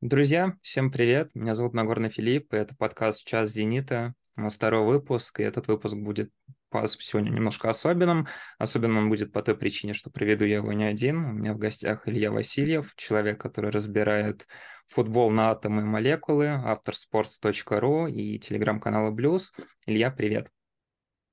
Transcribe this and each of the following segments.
Друзья, всем привет! Меня зовут Нагорный Филипп, и это подкаст «Час Зенита». У нас второй выпуск, и этот выпуск будет сегодня немножко особенным. Особенно он будет по той причине, что проведу я его не один. У меня в гостях Илья Васильев, человек, который разбирает футбол на атомы и молекулы, автор sports.ru и телеграм-канала Blues. Илья, привет!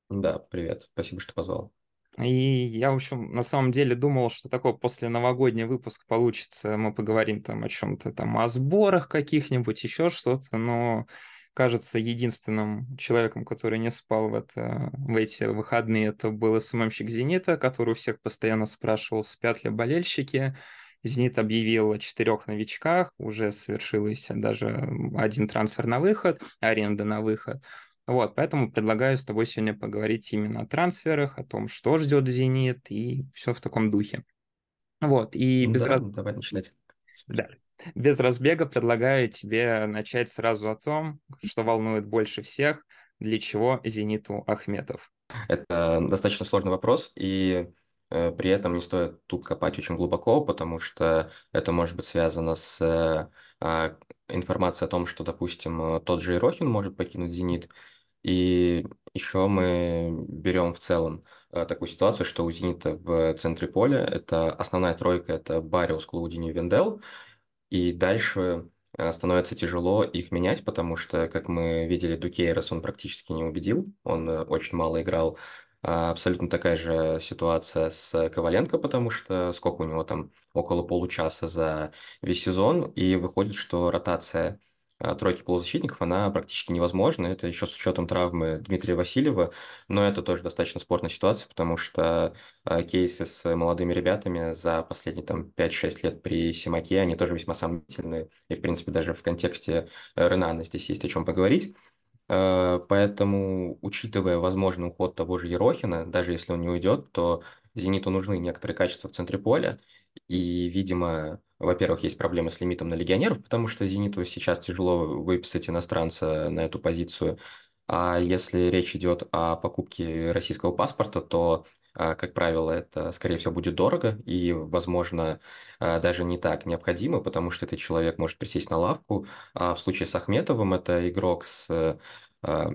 Да, привет. Спасибо, что позвал. И я, в общем, на самом деле думал, что такой после новогодний выпуск получится. Мы поговорим там о чем-то там, о сборах каких-нибудь, еще что-то, но кажется, единственным человеком, который не спал в, это, в эти выходные, это был СММщик «Зенита», который у всех постоянно спрашивал, спят ли болельщики. «Зенит» объявил о четырех новичках, уже совершилось даже один трансфер на выход, аренда на выход – вот, поэтому предлагаю с тобой сегодня поговорить именно о трансферах, о том, что ждет «Зенит» и все в таком духе. Вот, и ну без... Да, раз... давай начинать. Да. Без разбега предлагаю тебе начать сразу о том, что волнует больше всех, для чего «Зениту» Ахметов. Это достаточно сложный вопрос, и э, при этом не стоит тут копать очень глубоко, потому что это может быть связано с э, информацией о том, что, допустим, тот же Ирохин может покинуть «Зенит», и еще мы берем в целом э, такую ситуацию, что у «Зенита» в центре поля это основная тройка, это Бариус, Клаудини, Вендел, и дальше э, становится тяжело их менять, потому что, как мы видели, Дукейрос он практически не убедил, он э, очень мало играл. А абсолютно такая же ситуация с Коваленко, потому что сколько у него там, около получаса за весь сезон, и выходит, что ротация тройки полузащитников, она практически невозможна. Это еще с учетом травмы Дмитрия Васильева, но это тоже достаточно спорная ситуация, потому что а, кейсы с молодыми ребятами за последние там 5-6 лет при Симаке, они тоже весьма сомнительные, и в принципе даже в контексте Ренана здесь есть о чем поговорить. А, поэтому, учитывая возможный уход того же Ерохина, даже если он не уйдет, то «Зениту» нужны некоторые качества в центре поля, и, видимо, во-первых, есть проблемы с лимитом на легионеров, потому что «Зениту» сейчас тяжело выписать иностранца на эту позицию. А если речь идет о покупке российского паспорта, то, а, как правило, это, скорее всего, будет дорого и, возможно, а, даже не так необходимо, потому что этот человек может присесть на лавку. А в случае с Ахметовым это игрок с а,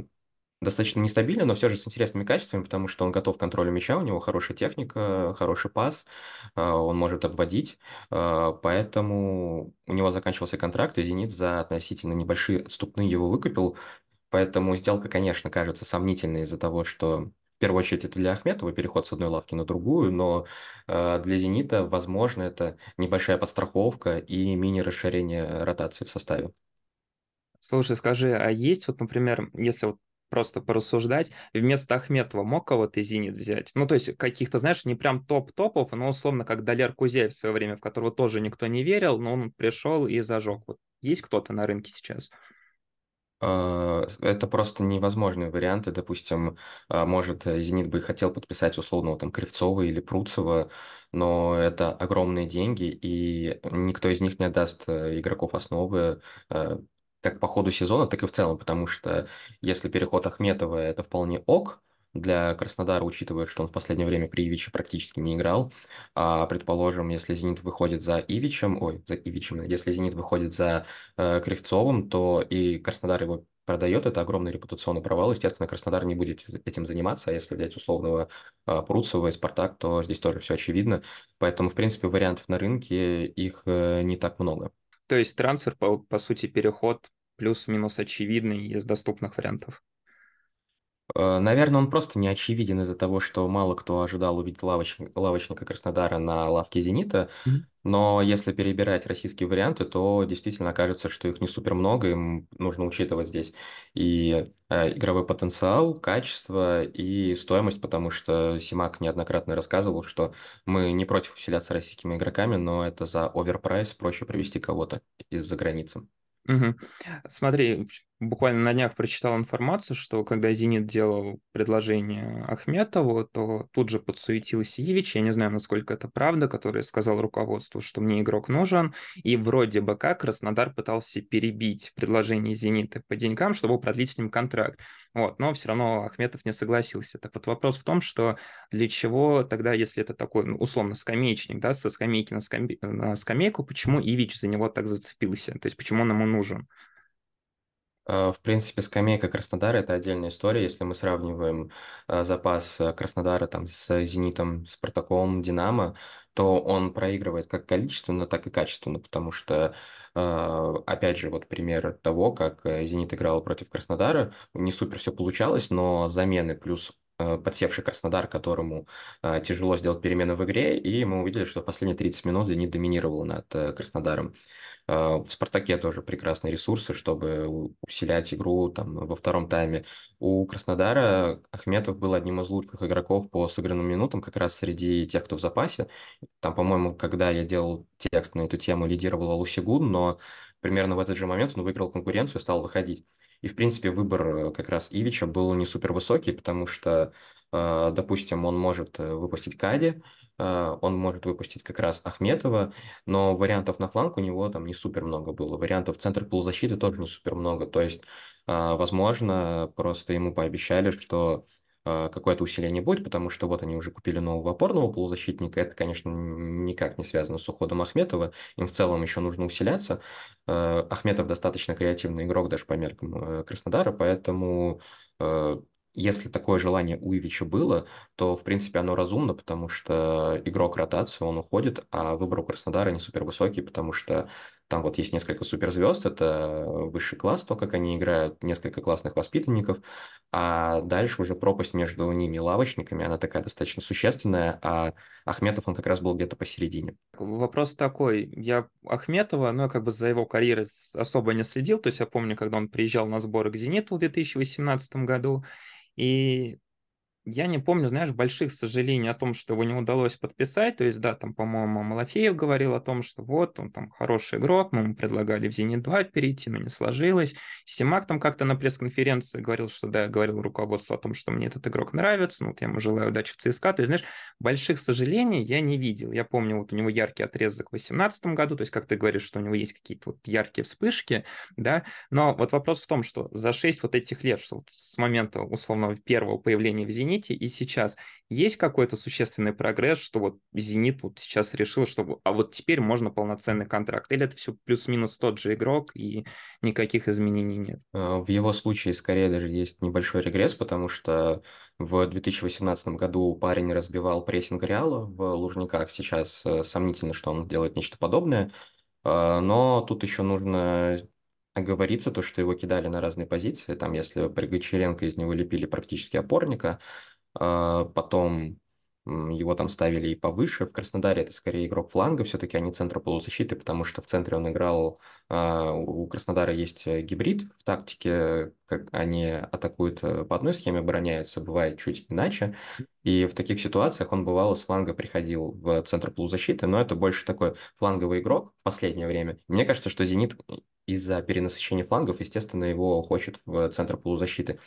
достаточно нестабильно, но все же с интересными качествами, потому что он готов к контролю мяча, у него хорошая техника, хороший пас, а, он может обводить, а, поэтому у него заканчивался контракт, и «Зенит» за относительно небольшие отступные его выкупил, поэтому сделка, конечно, кажется сомнительной из-за того, что в первую очередь это для Ахметова переход с одной лавки на другую, но а, для «Зенита», возможно, это небольшая подстраховка и мини-расширение ротации в составе. Слушай, скажи, а есть вот, например, если вот просто порассуждать, вместо Ахметова мог кого-то из «Зенит» взять? Ну, то есть каких-то, знаешь, не прям топ-топов, но условно как Далер Кузяев в свое время, в которого тоже никто не верил, но он пришел и зажег. Вот есть кто-то на рынке сейчас? А, это просто невозможные варианты. Допустим, а, может, «Зенит» бы хотел подписать условного там Кривцова или Пруцева, но это огромные деньги, и никто из них не отдаст э, игроков основы э, как по ходу сезона, так и в целом, потому что если переход Ахметова это вполне ок для Краснодара, учитывая, что он в последнее время при Ивиче практически не играл, а, предположим, если Зенит выходит за Ивичем, ой, за Ивичем, если Зенит выходит за э, Кривцовым, то и Краснодар его продает, это огромный репутационный провал. Естественно, Краснодар не будет этим заниматься, а если взять условного э, Пруцева и Спартак, то здесь тоже все очевидно. Поэтому, в принципе, вариантов на рынке их э, не так много. То есть трансфер, по, по сути, переход плюс-минус очевидный из доступных вариантов? Э, наверное, он просто не очевиден из-за того, что мало кто ожидал увидеть лавочника, лавочника Краснодара на лавке «Зенита». Mm-hmm. Но если перебирать российские варианты, то действительно кажется, что их не супер много, им нужно учитывать здесь и э, игровой потенциал, качество и стоимость, потому что Симак неоднократно рассказывал, что мы не против усиляться российскими игроками, но это за оверпрайс проще привести кого-то из-за границы. Угу. Смотри, буквально на днях прочитал информацию, что когда «Зенит» делал предложение Ахметову, то тут же подсуетился Ивич, я не знаю, насколько это правда, который сказал руководству, что мне игрок нужен, и вроде бы как Краснодар пытался перебить предложение «Зенита» по деньгам, чтобы продлить с ним контракт. Вот, но все равно Ахметов не согласился. Так вот вопрос в том, что для чего тогда, если это такой, ну, условно, скамеечник, да, со скамейки на, скамей... на скамейку, почему Ивич за него так зацепился? То есть почему он ему нужен? Э, в принципе, скамейка Краснодара– это отдельная история. Если мы сравниваем э, запас э, Краснодара там, с «Зенитом», «Спартаком», «Динамо», то он проигрывает как количественно, так и качественно, потому что, опять же, вот пример того, как «Зенит» играл против Краснодара, не супер все получалось, но замены плюс подсевший Краснодар, которому тяжело сделать перемены в игре, и мы увидели, что в последние 30 минут «Зенит» доминировал над Краснодаром. А, в «Спартаке» тоже прекрасные ресурсы, чтобы усилять игру там, во втором тайме. У Краснодара Ахметов был одним из лучших игроков по сыгранным минутам, как раз среди тех, кто в запасе. Там, по-моему, когда я делал текст на эту тему, лидировал Алусигун, но примерно в этот же момент он выиграл конкуренцию и стал выходить. И, в принципе, выбор э, как раз Ивича был не супер высокий, потому что, э, допустим, он может э, выпустить Кади, он может выпустить как раз Ахметова, но вариантов на фланг у него там не супер много было. Вариантов центр полузащиты тоже не супер много. То есть, возможно, просто ему пообещали, что какое-то усиление будет, потому что вот они уже купили нового опорного полузащитника. Это, конечно, никак не связано с уходом Ахметова. Им в целом еще нужно усиляться. Ахметов достаточно креативный игрок даже по меркам э, Краснодара, поэтому э, если такое желание у Ивича было, то, в принципе, оно разумно, потому что игрок ротацию, он уходит, а выбор у Краснодара не супер высокий, потому что там вот есть несколько суперзвезд, это высший класс, то, как они играют, несколько классных воспитанников, а дальше уже пропасть между ними и лавочниками, она такая достаточно существенная, а Ахметов, он как раз был где-то посередине. Вопрос такой, я Ахметова, ну, я как бы за его карьерой особо не следил, то есть я помню, когда он приезжал на сборы к «Зениту» в 2018 году, и я не помню, знаешь, больших сожалений о том, что его не удалось подписать. То есть, да, там, по-моему, Малафеев говорил о том, что вот, он там хороший игрок, мы ему предлагали в «Зенит-2» перейти, но не сложилось. Симак там как-то на пресс-конференции говорил, что, да, говорил руководство о том, что мне этот игрок нравится, ну, вот я ему желаю удачи в ЦСКА. То есть, знаешь, больших сожалений я не видел. Я помню, вот у него яркий отрезок в 2018 году, то есть, как ты говоришь, что у него есть какие-то вот яркие вспышки, да, но вот вопрос в том, что за 6 вот этих лет, что вот с момента, условного, первого появления в «Зените», «Зените» и сейчас есть какой-то существенный прогресс, что вот «Зенит» вот сейчас решил, что а вот теперь можно полноценный контракт? Или это все плюс-минус тот же игрок и никаких изменений нет? А, в его случае скорее даже есть небольшой регресс, потому что в 2018 году парень разбивал прессинг Реала в Лужниках. Сейчас э, сомнительно, что он делает нечто подобное. А, но тут еще нужно оговориться, то, что его кидали на разные позиции. Там, если при Гончаренко из него лепили практически опорника, а, потом его там ставили и повыше. В Краснодаре это скорее игрок фланга, все-таки, не центра полузащиты, потому что в центре он играл... А, у Краснодара есть э, гибрид в тактике, как они атакуют э, по одной схеме, обороняются, бывает чуть иначе. И в таких ситуациях он бывало с фланга приходил в центр полузащиты, но это больше такой фланговый игрок в последнее время. Мне кажется, что «Зенит» из-за перенасыщения флангов, естественно, его хочет в центр полузащиты.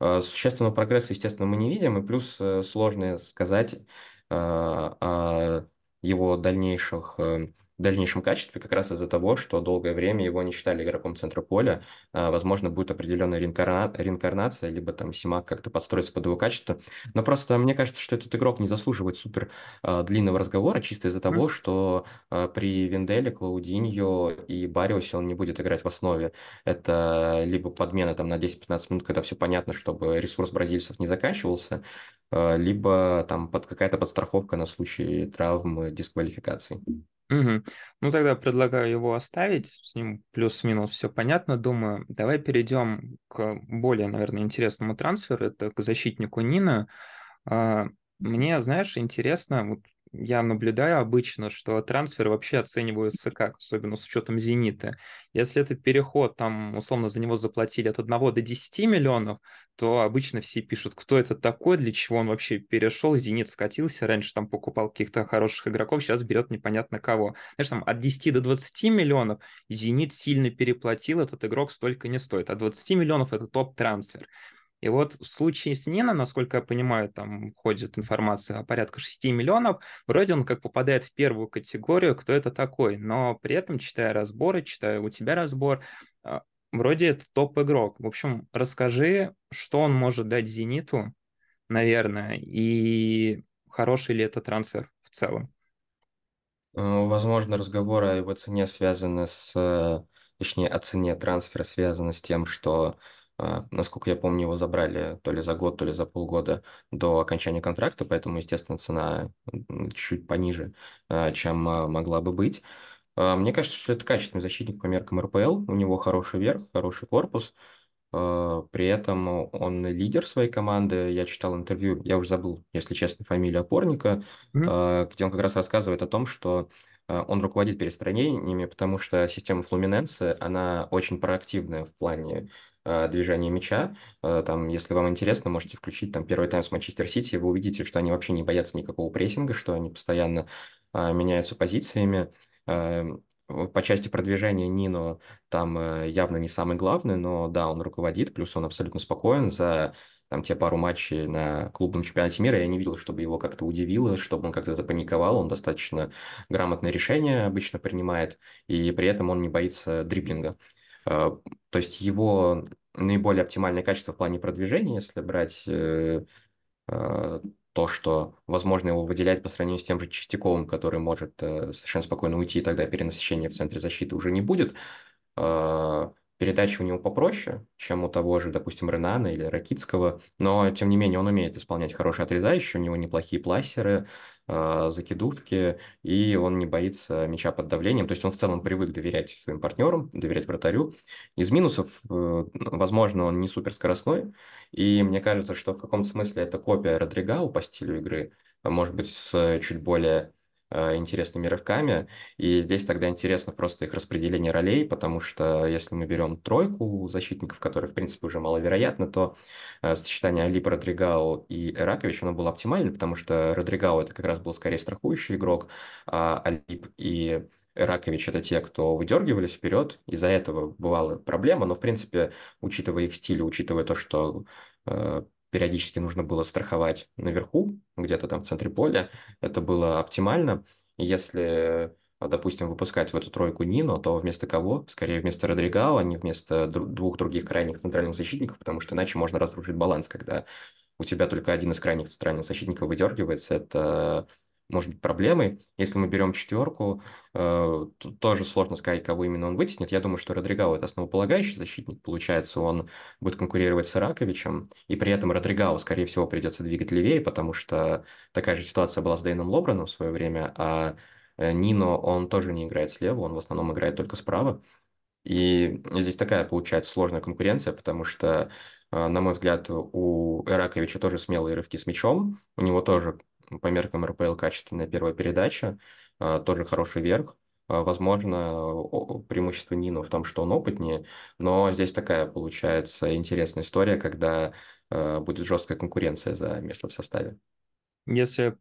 Э, существенного прогресса, естественно, мы не видим, и плюс э, сложно сказать э, о его дальнейших в дальнейшем качестве как раз из-за того, что долгое время его не считали игроком центра поля. А, возможно, будет определенная реинкарна... реинкарнация, либо там Симак как-то подстроится под его качество. Но просто мне кажется, что этот игрок не заслуживает супер а, длинного разговора, чисто из-за того, что а, при Венделе, Клаудиньо и Бариусе он не будет играть в основе. Это либо подмена там на 10-15 минут, когда все понятно, чтобы ресурс бразильцев не заканчивался, либо там под какая-то подстраховка на случай травм, дисквалификации. Угу. Ну, тогда предлагаю его оставить, с ним плюс-минус все понятно, думаю. Давай перейдем к более, наверное, интересному трансферу, это к защитнику Нина. Мне, знаешь, интересно, вот я наблюдаю обычно, что трансферы вообще оцениваются как, особенно с учетом «Зенита». Если это переход, там, условно, за него заплатили от 1 до 10 миллионов, то обычно все пишут, кто это такой, для чего он вообще перешел, «Зенит» скатился, раньше там покупал каких-то хороших игроков, сейчас берет непонятно кого. Знаешь, там от 10 до 20 миллионов «Зенит» сильно переплатил, этот игрок столько не стоит. От 20 миллионов это топ-трансфер. И вот в случае с Нина, насколько я понимаю, там ходит информация о порядка 6 миллионов, вроде он как попадает в первую категорию, кто это такой, но при этом, читая разборы, читая у тебя разбор, а, вроде это топ-игрок. В общем, расскажи, что он может дать «Зениту», наверное, и хороший ли это трансфер в целом. Э, возможно, разговоры о его цене связаны с, э, точнее, о цене трансфера связаны с тем, что насколько я помню, его забрали то ли за год, то ли за полгода до окончания контракта, поэтому, естественно, цена чуть пониже, а, чем а, могла бы быть. Мне кажется, что это качественный защитник по меркам РПЛ. У него хороший верх, хороший корпус. При этом он лидер своей команды. Я читал интервью, я уже забыл, если честно, фамилию опорника, mm-hmm. где он как раз рассказывает о том, что он руководит перестроениями, потому что система Флуминенse, она очень проактивная в плане Э, движения мяча. Э, там, если вам интересно, можете включить там первый тайм с Манчестер Сити, вы увидите, что они вообще не боятся никакого прессинга, что они постоянно э, меняются позициями. По части продвижения Нино там явно не самый главный, но да, он руководит, плюс он абсолютно спокоен за там те пару матчей на клубном чемпионате мира, я не видел, чтобы его как-то удивило, чтобы он как-то запаниковал, он достаточно грамотное решение обычно принимает, и при этом он не боится дриблинга. Э, то есть его наиболее оптимальное качество в плане продвижения, если брать э, э, то, что возможно его выделять по сравнению с тем же Чистяковым, который может совершенно спокойно уйти, тогда перенасыщения в центре защиты уже не будет. Передача у него попроще, чем у того же, допустим, Ренана или Ракитского, но, тем не менее, он умеет исполнять хорошие отрезающие, у него неплохие плассеры, э, закидушки, и он не боится мяча под давлением, то есть он в целом привык доверять своим партнерам, доверять вратарю. Из минусов, э, возможно, он не суперскоростной, и мне кажется, что в каком-то смысле это копия Родригау по стилю игры, может быть, с чуть более интересными рывками. И здесь тогда интересно просто их распределение ролей, потому что если мы берем тройку защитников, которые, в принципе, уже маловероятно, то э, сочетание Алип, Родригао и Эракович, оно было оптимально, потому что Родригао это как раз был скорее страхующий игрок, а Алип и Ракович это те, кто выдергивались вперед. Из-за этого бывала проблема, но в принципе, учитывая их стиль, учитывая то, что э, периодически нужно было страховать наверху, где-то там в центре поля. Это было оптимально. Если, допустим, выпускать в эту тройку Нино, то вместо кого? Скорее вместо Родригао, а не вместо двух других крайних центральных защитников, потому что иначе можно разрушить баланс, когда у тебя только один из крайних центральных защитников выдергивается. Это может быть проблемой. Если мы берем четверку, э, тут тоже сложно сказать, кого именно он вытеснит. Я думаю, что Родригао это основополагающий защитник. Получается, он будет конкурировать с Ираковичем, и при этом Родригао, скорее всего, придется двигать левее, потому что такая же ситуация была с Дэйном Лобраном в свое время, а э, Нино, он тоже не играет слева, он в основном играет только справа. И здесь такая получается сложная конкуренция, потому что, э, на мой взгляд, у Ираковича тоже смелые рывки с мячом, у него тоже по меркам РПЛ качественная первая передача, а, тоже хороший верх. А, возможно, преимущество Нину в том, что он опытнее, но здесь такая получается интересная история, когда а, будет жесткая конкуренция за место в составе. Если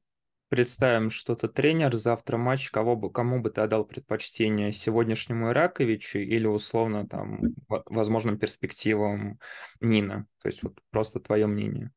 представим, что ты тренер, завтра матч, кого бы, кому бы ты отдал предпочтение, сегодняшнему Ираковичу или условно там возможным перспективам Нина? То есть вот просто твое мнение.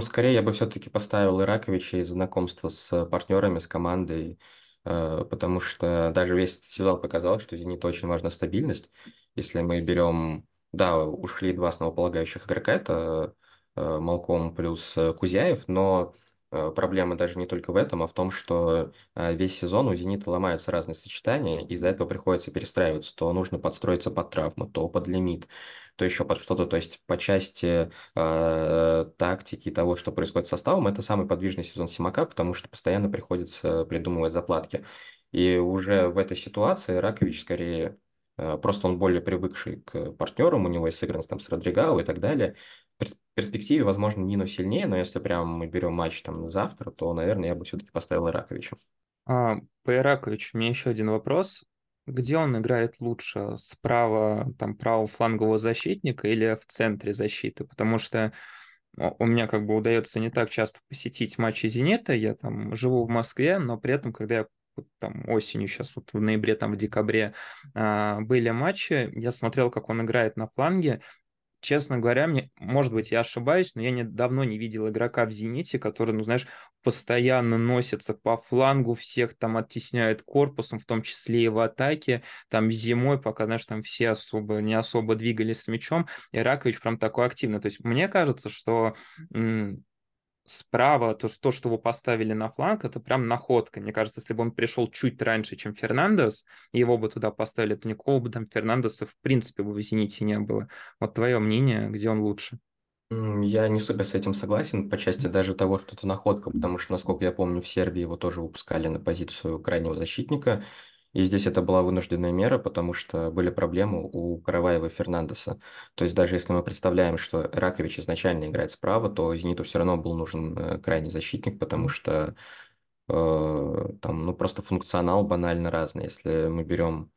Скорее, я бы все-таки поставил Ираковича из знакомства с партнерами, с командой, э, потому что даже весь сезон показал, что «Зениту» очень важна стабильность. Если мы берем, да, ушли два основополагающих игрока, это э, Малком плюс э, Кузяев, но проблема даже не только в этом, а в том, что весь сезон у «Зенита» ломаются разные сочетания, и из-за этого приходится перестраиваться. То нужно подстроиться под травму, то под лимит то еще под что-то, то есть по части э, тактики того, что происходит с составом, это самый подвижный сезон Симака, потому что постоянно приходится придумывать заплатки. И уже в этой ситуации Ракович скорее э, просто он более привыкший к партнерам, у него есть сыгранность там с Родригао и так далее. Перспективе, возможно, Нину сильнее, но если прям мы берем матч там завтра, то, наверное, я бы все-таки поставил Ираковича. А, по Ираковичу у меня еще один вопрос. Где он играет лучше? Справа, там, правого флангового защитника или в центре защиты? Потому что у меня как бы удается не так часто посетить матчи «Зенита», я там живу в Москве, но при этом, когда я там осенью, сейчас вот в ноябре, там в декабре э, были матчи, я смотрел, как он играет на фланге, честно говоря, мне, может быть, я ошибаюсь, но я не, давно не видел игрока в «Зените», который, ну, знаешь, постоянно носится по флангу, всех там оттесняет корпусом, в том числе и в атаке. Там зимой, пока, знаешь, там все особо, не особо двигались с мячом, и Ракович прям такой активный. То есть мне кажется, что справа, то, что, то, что его поставили на фланг, это прям находка. Мне кажется, если бы он пришел чуть раньше, чем Фернандес, его бы туда поставили, то никакого бы там Фернандеса в принципе бы в «Зените» не было. Вот твое мнение, где он лучше? Я не супер с этим согласен по части даже того, что это находка, потому что, насколько я помню, в Сербии его тоже выпускали на позицию крайнего защитника, и здесь это была вынужденная мера, потому что были проблемы у Караваева и Фернандеса. То есть даже если мы представляем, что Ракович изначально играет справа, то Зениту все равно был нужен э, крайний защитник, потому что э, там ну, просто функционал банально разный. Если мы берем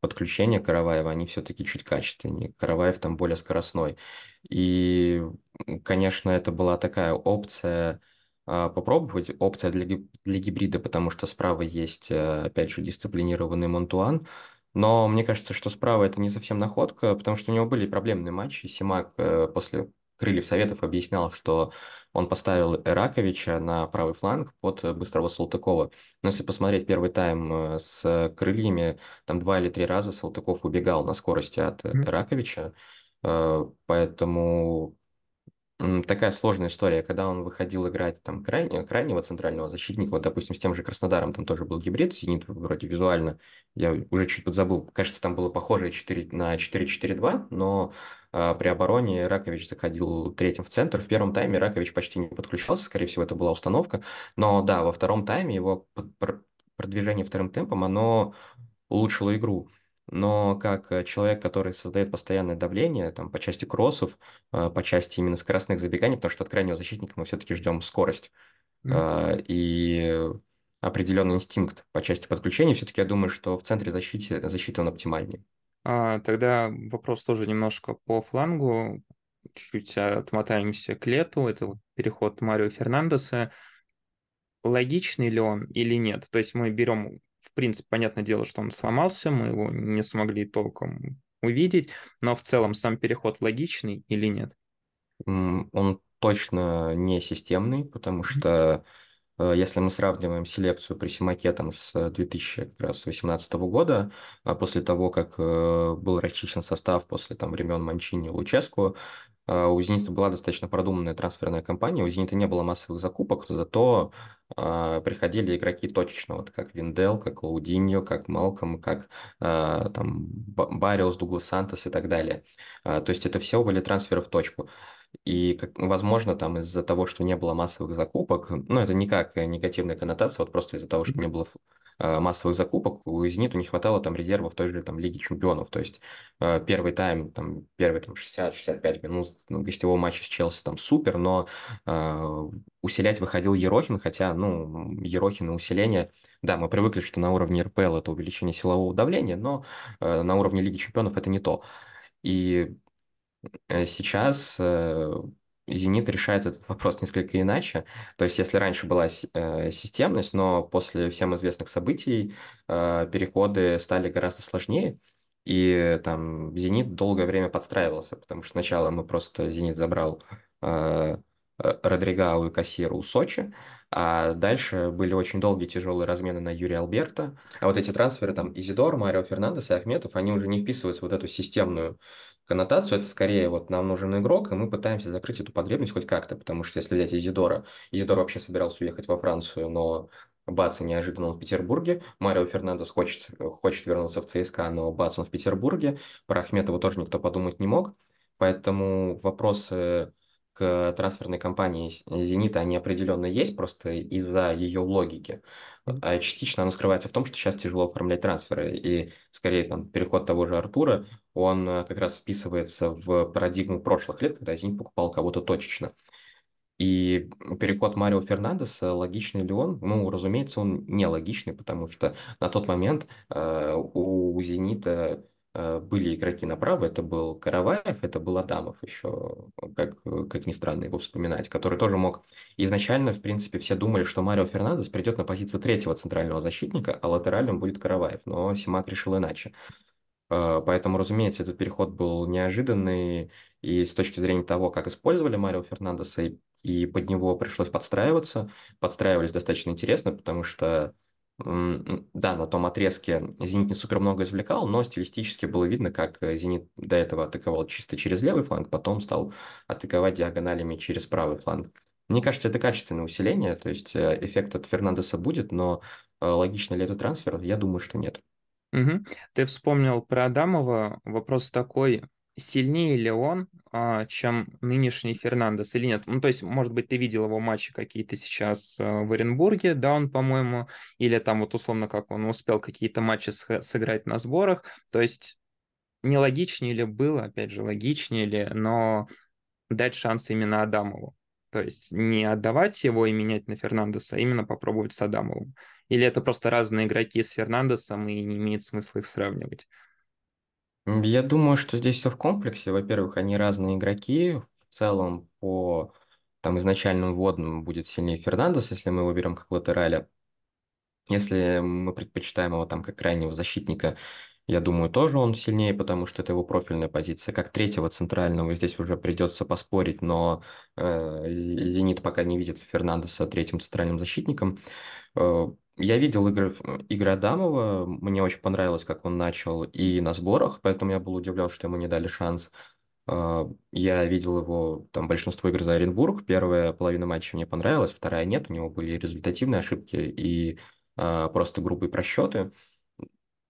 подключения Караваева, они все-таки чуть качественнее. Караваев там более скоростной. И, конечно, это была такая опция попробовать. Опция для, для гибрида, потому что справа есть, э, опять же, дисциплинированный Монтуан. Но мне кажется, что справа это не совсем находка, потому что у него были проблемные матчи. Симак э, после Крыльев Советов объяснял, что он поставил Раковича на правый фланг под быстрого Салтыкова. Но если посмотреть первый тайм э, с Крыльями, там два или три раза Салтыков убегал на скорости от Раковича. Поэтому такая сложная история, когда он выходил играть там крайне, крайнего центрального защитника, вот, допустим, с тем же Краснодаром там тоже был гибрид, Зенит вроде визуально, я уже чуть подзабыл, кажется, там было похоже 4, на 4-4-2, но э, при обороне Ракович заходил третьим в центр, в первом тайме Ракович почти не подключался, скорее всего, это была установка, но да, во втором тайме его продвижение вторым темпом, оно улучшило игру но как э, человек, который создает постоянное давление там, по части кроссов, э, по части именно скоростных забеганий, потому что от крайнего защитника мы все-таки ждем скорость mm-hmm. и определенный инстинкт по части подключения, все-таки я думаю, что в центре защиты, защиты он оптимальнее. А, тогда вопрос тоже немножко по флангу. Чуть-чуть отмотаемся к лету. Это вот переход Марио Фернандеса. Логичный ли он или нет? То есть мы берем в принципе, понятное дело, что он сломался, мы его не смогли толком увидеть, но в целом сам переход логичный или нет? Он точно не системный, потому что если мы сравниваем селекцию при Симаке там, с 2018 года, а после того, как э, был расчищен состав после там, времен Манчини и Луческу, у «Зенита» была достаточно продуманная трансферная кампания, у «Зенита» не было массовых закупок, зато а, приходили игроки точечно, вот как Виндел, как Лаудиньо, как Малком, как а, там Бариус, Дуглас Сантос и так далее. то есть это все были трансферы в точку. И, как, возможно, там из-за того, что не было массовых закупок, ну, это никак негативная коннотация, вот просто из-за того, что не было Э, массовых закупок, у «Зениту» не хватало там резервов той же там Лиги Чемпионов. То есть э, первый тайм, там, первый там 60-65 минут ну, гостевого матча с Челси там супер, но э, усилять выходил Ерохин, хотя, ну, Ерохин и усиление, да, мы привыкли, что на уровне РПЛ это увеличение силового давления, но э, на уровне Лиги Чемпионов это не то. И сейчас Зенит решает этот вопрос несколько иначе. То есть, если раньше была э, системность, но после всем известных событий э, переходы стали гораздо сложнее, и там Зенит долгое время подстраивался, потому что сначала мы просто Зенит забрал э, Родригау и Кассиру у Сочи, а дальше были очень долгие тяжелые размены на Юрия Алберта. А вот эти трансферы, там, Изидор, Марио Фернандес и Ахметов, они уже не вписываются в вот эту системную коннотацию, это скорее вот нам нужен игрок, и мы пытаемся закрыть эту потребность хоть как-то, потому что если взять Изидора, Изидор вообще собирался уехать во Францию, но бац, неожиданно он в Петербурге, Марио Фернандес хочет, хочет вернуться в ЦСКА, но бац, он в Петербурге, про Ахметова тоже никто подумать не мог, поэтому вопросы к трансферной кампании «Зенита» они определенно есть, просто из-за ее логики. А частично оно скрывается в том, что сейчас тяжело оформлять трансферы, и скорее там переход того же Артура, он э, как раз вписывается в парадигму прошлых лет, когда «Зенит» покупал кого-то точечно. И переход Марио Фернандеса, логичный ли он? Ну, разумеется, он нелогичный, потому что на тот момент э, у «Зенита» были игроки направо, это был Караваев, это был Адамов еще, как, как ни странно его вспоминать, который тоже мог... Изначально, в принципе, все думали, что Марио Фернандес придет на позицию третьего центрального защитника, а латеральным будет Караваев, но Симак решил иначе. Э, поэтому, разумеется, этот переход был неожиданный, и с точки зрения того, как использовали Марио Фернандеса и и под него пришлось подстраиваться. Подстраивались достаточно интересно, потому что, да, на том отрезке «Зенит» не супер много извлекал, но стилистически было видно, как э, «Зенит» до этого атаковал чисто через левый фланг, потом стал атаковать диагоналями через правый фланг. Мне кажется, это качественное усиление, то есть э, эффект от Фернандеса будет, но э, логично ли это трансфер, я думаю, что нет. Угу. Ты вспомнил про Адамова. Вопрос такой, сильнее ли он, а, чем нынешний Фернандес или нет? Ну, то есть, может быть, ты видел его матчи какие-то сейчас а, в Оренбурге, да, он, по-моему, или там вот условно, как он успел какие-то матчи сыграть на сборах. То есть, не логичнее ли было, опять же, логичнее ли, но дать шанс именно Адамову. То есть не отдавать его и менять на Фернандеса, а именно попробовать с Адамовым. Или это просто разные игроки с Фернандесом, и не имеет смысла их сравнивать? Я думаю, что здесь все в комплексе. Во-первых, они разные игроки. В целом, по там изначальным вводным будет сильнее Фернандес, если мы его берем как латераля. Если мы предпочитаем его там как крайнего защитника, я думаю, тоже он сильнее, потому что это его профильная позиция. Как третьего центрального здесь уже придется поспорить, но э, Зенит пока не видит Фернандеса третьим центральным защитником. Э, я видел игры, игры Адамова, мне очень понравилось, как он начал и на сборах, поэтому я был удивлен, что ему не дали шанс. А, я видел его, там, большинство игр за Оренбург, первая половина матча мне понравилась, вторая нет, у него были результативные ошибки и а, просто грубые просчеты.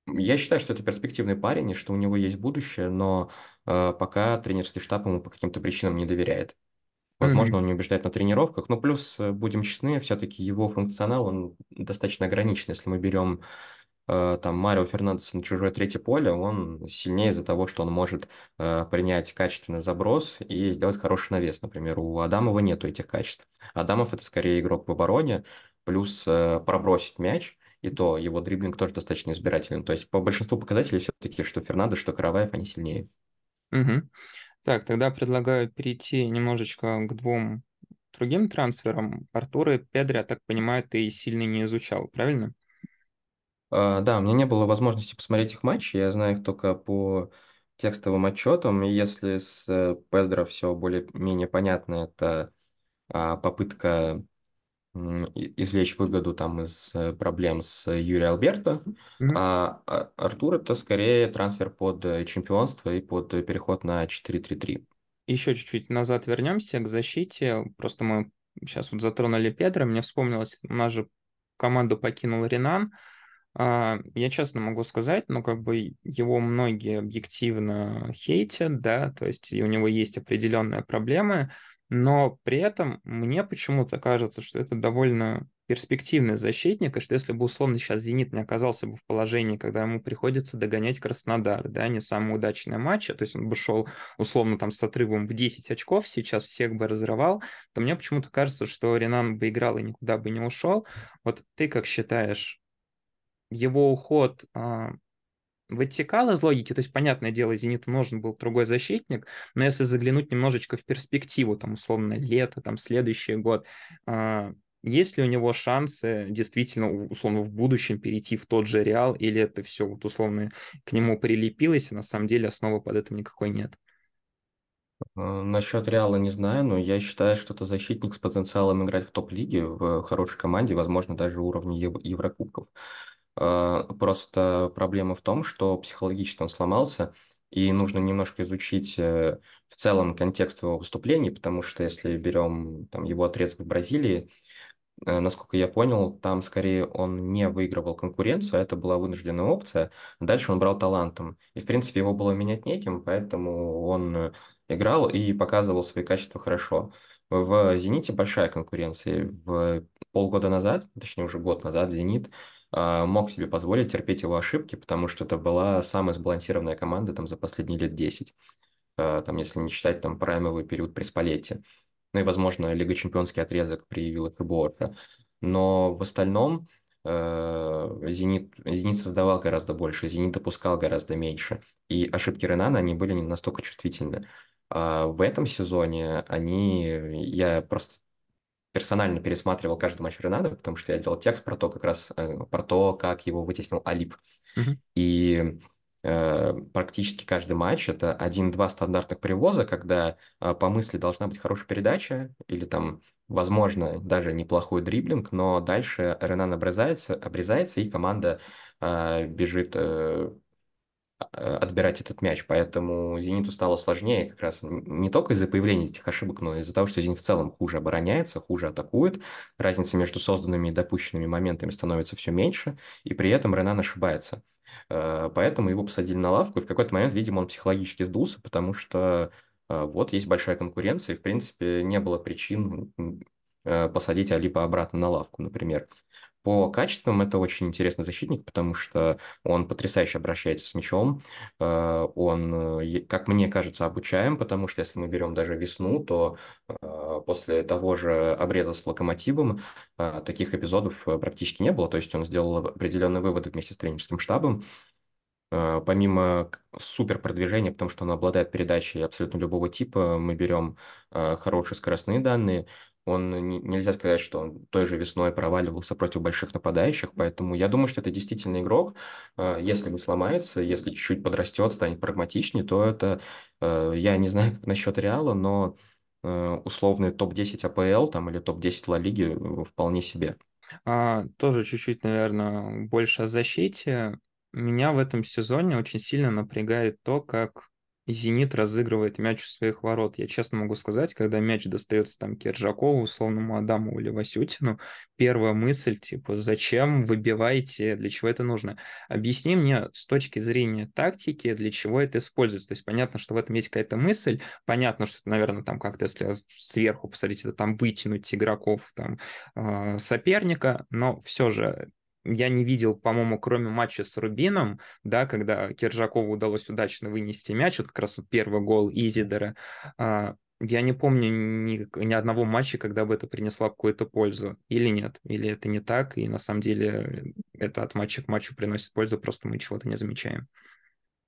Я считаю, что это перспективный парень и что у него есть будущее, но а, пока тренерский штаб ему по каким-то причинам не доверяет. Возможно, он не убеждает на тренировках, но плюс, э, будем честны, все-таки его функционал, он достаточно ограничен. Если мы берем э, там Марио Фернандеса на чужое третье поле, он сильнее из-за того, что он может э, принять качественный заброс и сделать хороший навес. Например, у Адамова нету этих качеств. Адамов это скорее игрок в обороне, плюс пробросить мяч, и то его дриблинг тоже достаточно избирателен. То есть по большинству показателей все-таки, что Фернандо, что Караваев, они сильнее. Угу. Так, тогда предлагаю перейти немножечко к двум другим трансферам. Артура Педри, я так понимаю, ты сильно не изучал, правильно? А, да, у меня не было возможности посмотреть их матчи, я знаю их только по текстовым отчетам, и если с э, Педро все более-менее понятно, это а, попытка извлечь выгоду там из э, проблем с Юрием Альберто, mm-hmm. а Артур это скорее трансфер под э, чемпионство и под переход на 4-3-3. Еще чуть-чуть назад вернемся к защите. Просто мы сейчас вот затронули Педро, мне вспомнилось, у нас же команду покинул Ренан. А, я честно могу сказать, ну, как бы его многие объективно хейтят, да, то есть у него есть определенные проблемы, но при этом мне почему-то кажется, что это довольно перспективный защитник, и что если бы условно сейчас «Зенит» не оказался бы в положении, когда ему приходится догонять Краснодар, да, не самый удачный матч, то есть он бы шел условно там с отрывом в 10 очков, сейчас всех бы разрывал, то мне почему-то кажется, что Ренан бы играл и никуда бы не ушел. Вот ты как считаешь, его уход а, вытекал из логики, то есть, понятное дело, «Зениту» нужен был другой защитник, но если заглянуть немножечко в перспективу, там, условно, лето, там, следующий год, э, есть ли у него шансы действительно, условно, в будущем перейти в тот же Реал, или это все, вот, условно, к нему прилепилось, и на самом деле основы под этим никакой нет? А, насчет Реала не знаю, но я считаю, что это защитник с потенциалом играть в топ-лиге, в хорошей команде, возможно, даже уровне Еврокубков. А, просто проблема в том, что психологически он сломался, и нужно немножко изучить э, в целом контекст его выступлений, потому что если берем там, его отрезок в Бразилии, э, насколько я понял, там скорее он не выигрывал конкуренцию, а это была вынужденная опция. Дальше он брал талантом. И, в принципе, его было менять неким, поэтому он играл и показывал свои качества хорошо. В «Зените» большая конкуренция. В полгода назад, точнее уже год назад, «Зенит» а, мог себе позволить терпеть его ошибки, потому что это была самая сбалансированная команда там, за последние лет 10. А, там, если не считать там праймовый период при Спалетте. Ну и, возможно, Лига Чемпионский отрезок при Виллах и Но в остальном э, Зенит, Зенит создавал гораздо больше, Зенит допускал гораздо меньше. И ошибки Ренана, они были не настолько чувствительны. А в этом сезоне они, я просто персонально пересматривал каждый матч Ренана, потому что я делал текст про то, как раз э, про то, как его вытеснил Алип. Mm-hmm. И э, практически каждый матч это один-два стандартных привоза, когда э, по мысли должна быть хорошая передача или там, возможно, даже неплохой дриблинг, но дальше Ренан обрезается, обрезается и команда э, бежит Э, отбирать этот мяч, поэтому «Зениту» стало сложнее как раз не только из-за появления этих ошибок, но и из-за того, что «Зенит» в целом хуже обороняется, хуже атакует, разница между созданными и допущенными моментами становится все меньше, и при этом Ренан ошибается. Э, поэтому его посадили на лавку, и в какой-то момент, видимо, он психологически сдулся, потому что э, вот есть большая конкуренция, и, в принципе, не было причин посадить Алипа обратно на лавку, например. По качествам это очень интересный защитник, потому что он потрясающе обращается с мячом. Э, он, э, как мне кажется, обучаем, потому что если мы берем даже весну, то э, после того же обреза с локомотивом таких эпизодов практически не было. То есть он сделал определенные выводы вместе с тренерским штабом. Помимо супер продвижения, потому что он обладает передачей абсолютно любого типа, мы берем хорошие скоростные данные, он нельзя сказать, что он той же весной проваливался против больших нападающих, поэтому я думаю, что это действительно игрок. А, если не сломается, если чуть-чуть подрастет, станет прагматичнее, то это, э, я не знаю, как насчет Реала, но э, условный топ-10 АПЛ там, или топ-10 Ла Лиги э, вполне себе. А, тоже чуть-чуть, наверное, больше о защите. Меня в этом сезоне очень сильно напрягает то, как Зенит разыгрывает мяч у своих ворот. Я честно могу сказать, когда мяч достается там Киржакову, условному Адаму или Васютину, первая мысль, типа, зачем выбиваете, для чего это нужно? Объясни мне с точки зрения тактики, для чего это используется. То есть понятно, что в этом есть какая-то мысль, понятно, что, наверное, там как-то, если сверху посмотреть, это там вытянуть игроков там, э, соперника, но все же я не видел, по-моему, кроме матча с Рубином, да, когда Киржакову удалось удачно вынести мяч, вот как раз вот первый гол Изидера, а, я не помню ни, ни одного матча, когда бы это принесло какую-то пользу. Или нет, или это не так, и на самом деле это от матча к матчу приносит пользу, просто мы чего-то не замечаем.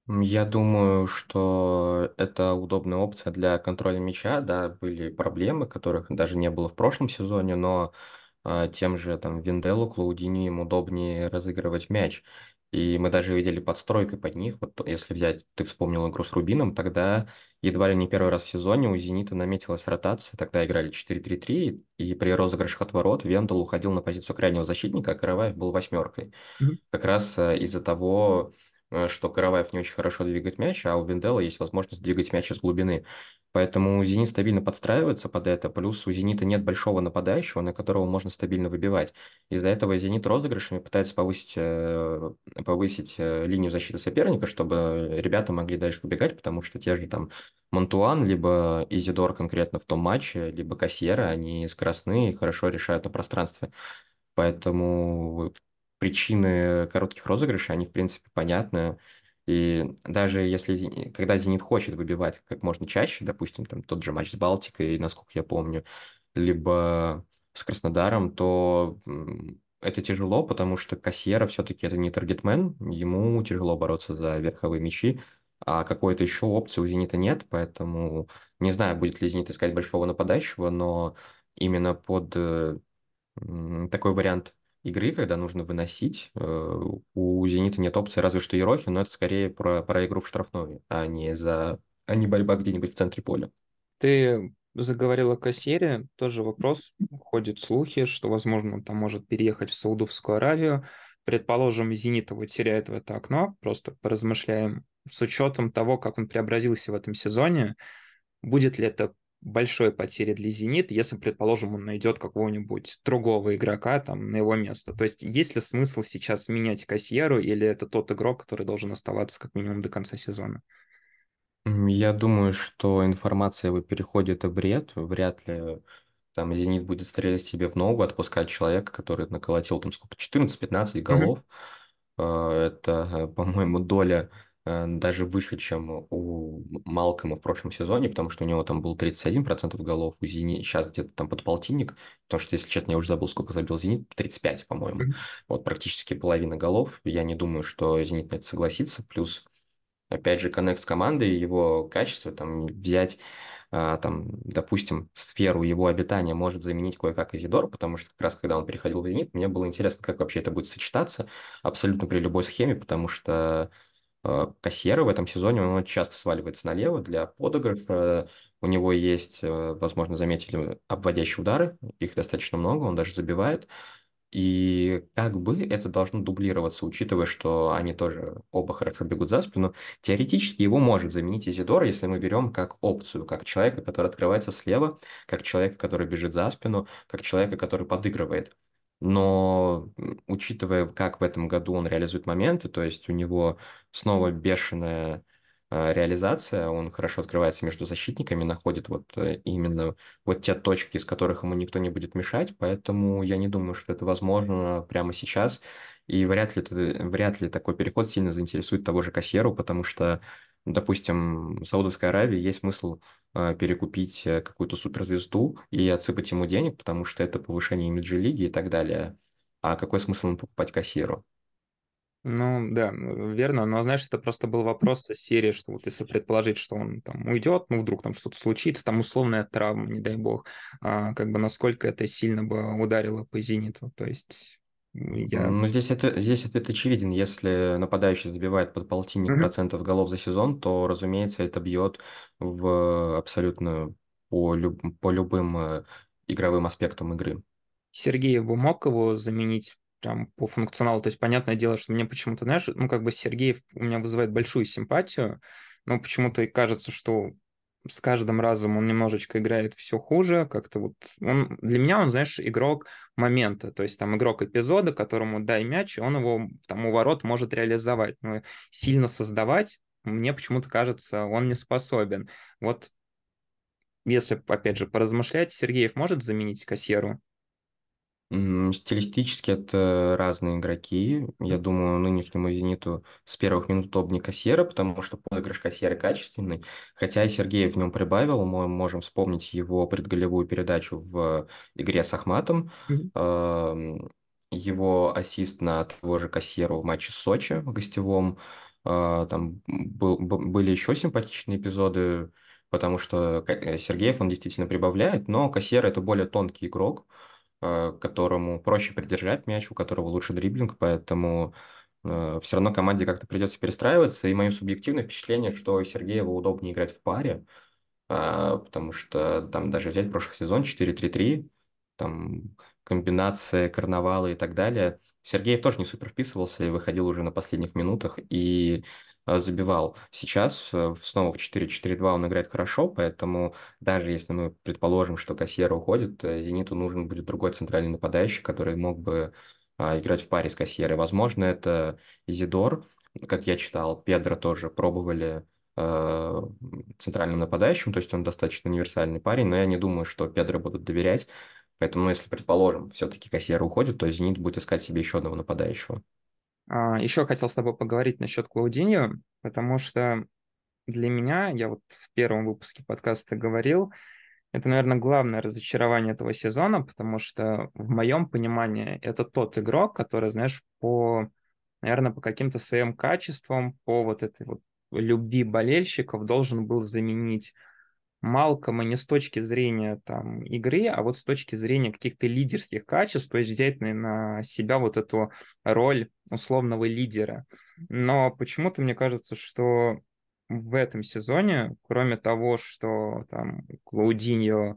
Я думаю, что это удобная опция для контроля мяча. Да, были проблемы, которых даже не было в прошлом сезоне, но тем же там Винделу, Клаудини им удобнее разыгрывать мяч. И мы даже видели подстройкой под них. Вот если взять, ты вспомнил игру с Рубином, тогда едва ли не первый раз в сезоне у «Зенита» наметилась ротация. Тогда играли 4-3-3, и при розыгрышах от ворот Вендел уходил на позицию крайнего защитника, а Караваев был восьмеркой. Mm-hmm. Как раз э, из-за того, что Караваев не очень хорошо двигает мяч, а у Виндела есть возможность двигать мяч из глубины. Поэтому «Зенит» стабильно подстраивается под это, плюс у «Зенита» нет большого нападающего, на которого можно стабильно выбивать. Из-за этого «Зенит» розыгрышами пытается повысить, э, повысить э, линию защиты соперника, чтобы ребята могли дальше выбегать, потому что те же там Монтуан, либо Изидор конкретно в том матче, либо Кассиера, они скоростные и хорошо решают на пространстве. Поэтому причины коротких розыгрышей, они, в принципе, понятны. И даже если, когда «Зенит» хочет выбивать как можно чаще, допустим, там тот же матч с Балтикой, насколько я помню, либо с Краснодаром, то это тяжело, потому что Кассиера все-таки это не таргетмен, ему тяжело бороться за верховые мячи, а какой-то еще опции у «Зенита» нет, поэтому не знаю, будет ли «Зенит» искать большого нападающего, но именно под э, такой вариант игры, когда нужно выносить. Э, у «Зенита» нет опции, разве что Ерохин, но это скорее про, про игру в штрафную, а не, за, а не борьба где-нибудь в центре поля. Ты заговорил о Кассере, тоже вопрос. Ходят слухи, что, возможно, он там может переехать в Саудовскую Аравию. Предположим, «Зенит» его теряет в это окно, просто поразмышляем с учетом того, как он преобразился в этом сезоне, будет ли это большой потери для «Зенита», если, предположим, он найдет какого-нибудь другого игрока там на его место. То есть есть ли смысл сейчас менять Кассиеру, или это тот игрок, который должен оставаться как минимум до конца сезона? Я думаю, что информация о его переходе– это бред. Вряд ли там «Зенит» будет стрелять себе в ногу, отпускать человека, который наколотил там сколько, 14-15 голов. Э, Это, по-моему, доля даже выше, чем у Малкома в прошлом сезоне, потому что у него там был 31% голов, у «Зенит» сейчас где-то там под полтинник, потому что, если честно, я уже забыл, сколько забил «Зенит», 35, по-моему. Вот практически половина голов. Я не думаю, что «Зенит» на это согласится. Плюс опять же, коннект с командой, его качество, там, взять, а, там, допустим, сферу его обитания может заменить кое-как Изидор, потому что как раз когда он переходил в Зенит, мне было интересно, как вообще это будет сочетаться абсолютно при любой схеме, потому что э, Кассера в этом сезоне, он часто сваливается налево для подыгрыша, у него есть, э, возможно, заметили, обводящие удары, их достаточно много, он даже забивает, и как бы это должно дублироваться, учитывая, что они тоже оба хорошо бегут за спину. Теоретически его может заменить Изидор, если мы берем как опцию, как человека, который открывается слева, как человека, который бежит за спину, как человека, который подыгрывает. Но учитывая, как в этом году он реализует моменты, то есть у него снова бешеная э, реализация, он хорошо открывается между защитниками, находит вот э, именно вот те точки, из которых ему никто не будет мешать, поэтому я не думаю, что это возможно прямо сейчас, и вряд ли, вряд ли такой переход сильно заинтересует того же Кассеру, потому что, допустим, Саудовской Аравии есть смысл э, перекупить э, какую-то суперзвезду и отсыпать ему денег, потому что это повышение имиджа лиги и так далее. А какой смысл ему покупать Кассеру? Ну, да, верно, но, знаешь, это просто был вопрос из серии, что вот если предположить, что он там уйдет, ну, вдруг там что-то случится, там условная травма, не дай бог, а, как бы насколько это сильно бы ударило по «Зениту», то есть я... Ну, здесь, это, здесь ответ очевиден. Если нападающий забивает под полтинник Мгм. процентов голов за сезон, то, разумеется, это бьет в абсолютно по, люб- по любым э, игровым аспектам игры. Сергеев бы мог его заменить прям по функционалу. То есть, понятное дело, что мне почему-то, знаешь, ну, как бы Сергеев у меня вызывает большую симпатию, но почему-то кажется, что с каждым разом он немножечко играет все хуже, как-то вот он для меня он, знаешь, игрок момента, то есть там игрок эпизода, которому дай мяч, и он его там у ворот может реализовать, но сильно создавать мне почему-то кажется, он не способен. Вот если, опять же, поразмышлять, Сергеев может заменить кассиру? Стилистически это разные игроки. Я думаю, нынешнему «Зениту» с первых минут удобнее Кассиера, потому что подыгрыш Кассиера качественный. Хотя и Сергей в нем прибавил, мы можем вспомнить его предголевую передачу в игре с Ахматом, эм, его ассист на того же Кассиеру в матче с Сочи в гостевом. Э, Там был- были еще симпатичные эпизоды, потому что э, Сергеев, он действительно прибавляет, но Кассиера это более тонкий игрок, которому проще придержать мяч, у которого лучше дриблинг, поэтому все равно команде как-то придется перестраиваться. И мое субъективное впечатление, что Сергееву удобнее играть в паре, а, потому что там даже взять прошлый сезон 4-3-3, там комбинация, карнавалы и так далее. Сергеев тоже не супер вписывался и выходил уже на последних минутах и забивал. Сейчас э, снова в 4-4-2 он играет хорошо, поэтому даже если мы предположим, что Кассиера уходит, э, Зениту нужен будет другой центральный нападающий, который мог бы а, играть в паре с Кассиерой. Возможно, это Изидор, как я читал, Педро тоже пробовали э, центральным нападающим, то есть он достаточно универсальный парень, но я не думаю, что Педро будут доверять. Поэтому, ну, если, предположим, все-таки Кассиера уходит, то Зенит будет искать себе еще одного нападающего. А, Еще хотел с тобой поговорить насчет Клаудиньо, потому что для меня, я вот в первом выпуске подкаста говорил, это, наверное, главное разочарование этого сезона, потому что в моем понимании это тот игрок, который, знаешь, по, наверное, по каким-то своим качествам, по вот этой вот любви болельщиков должен был заменить Малкома не с точки зрения там игры, а вот с точки зрения каких-то лидерских качеств, то есть взять на, себя вот эту роль условного лидера. Но почему-то мне кажется, что в этом сезоне, кроме того, что там Клаудиньо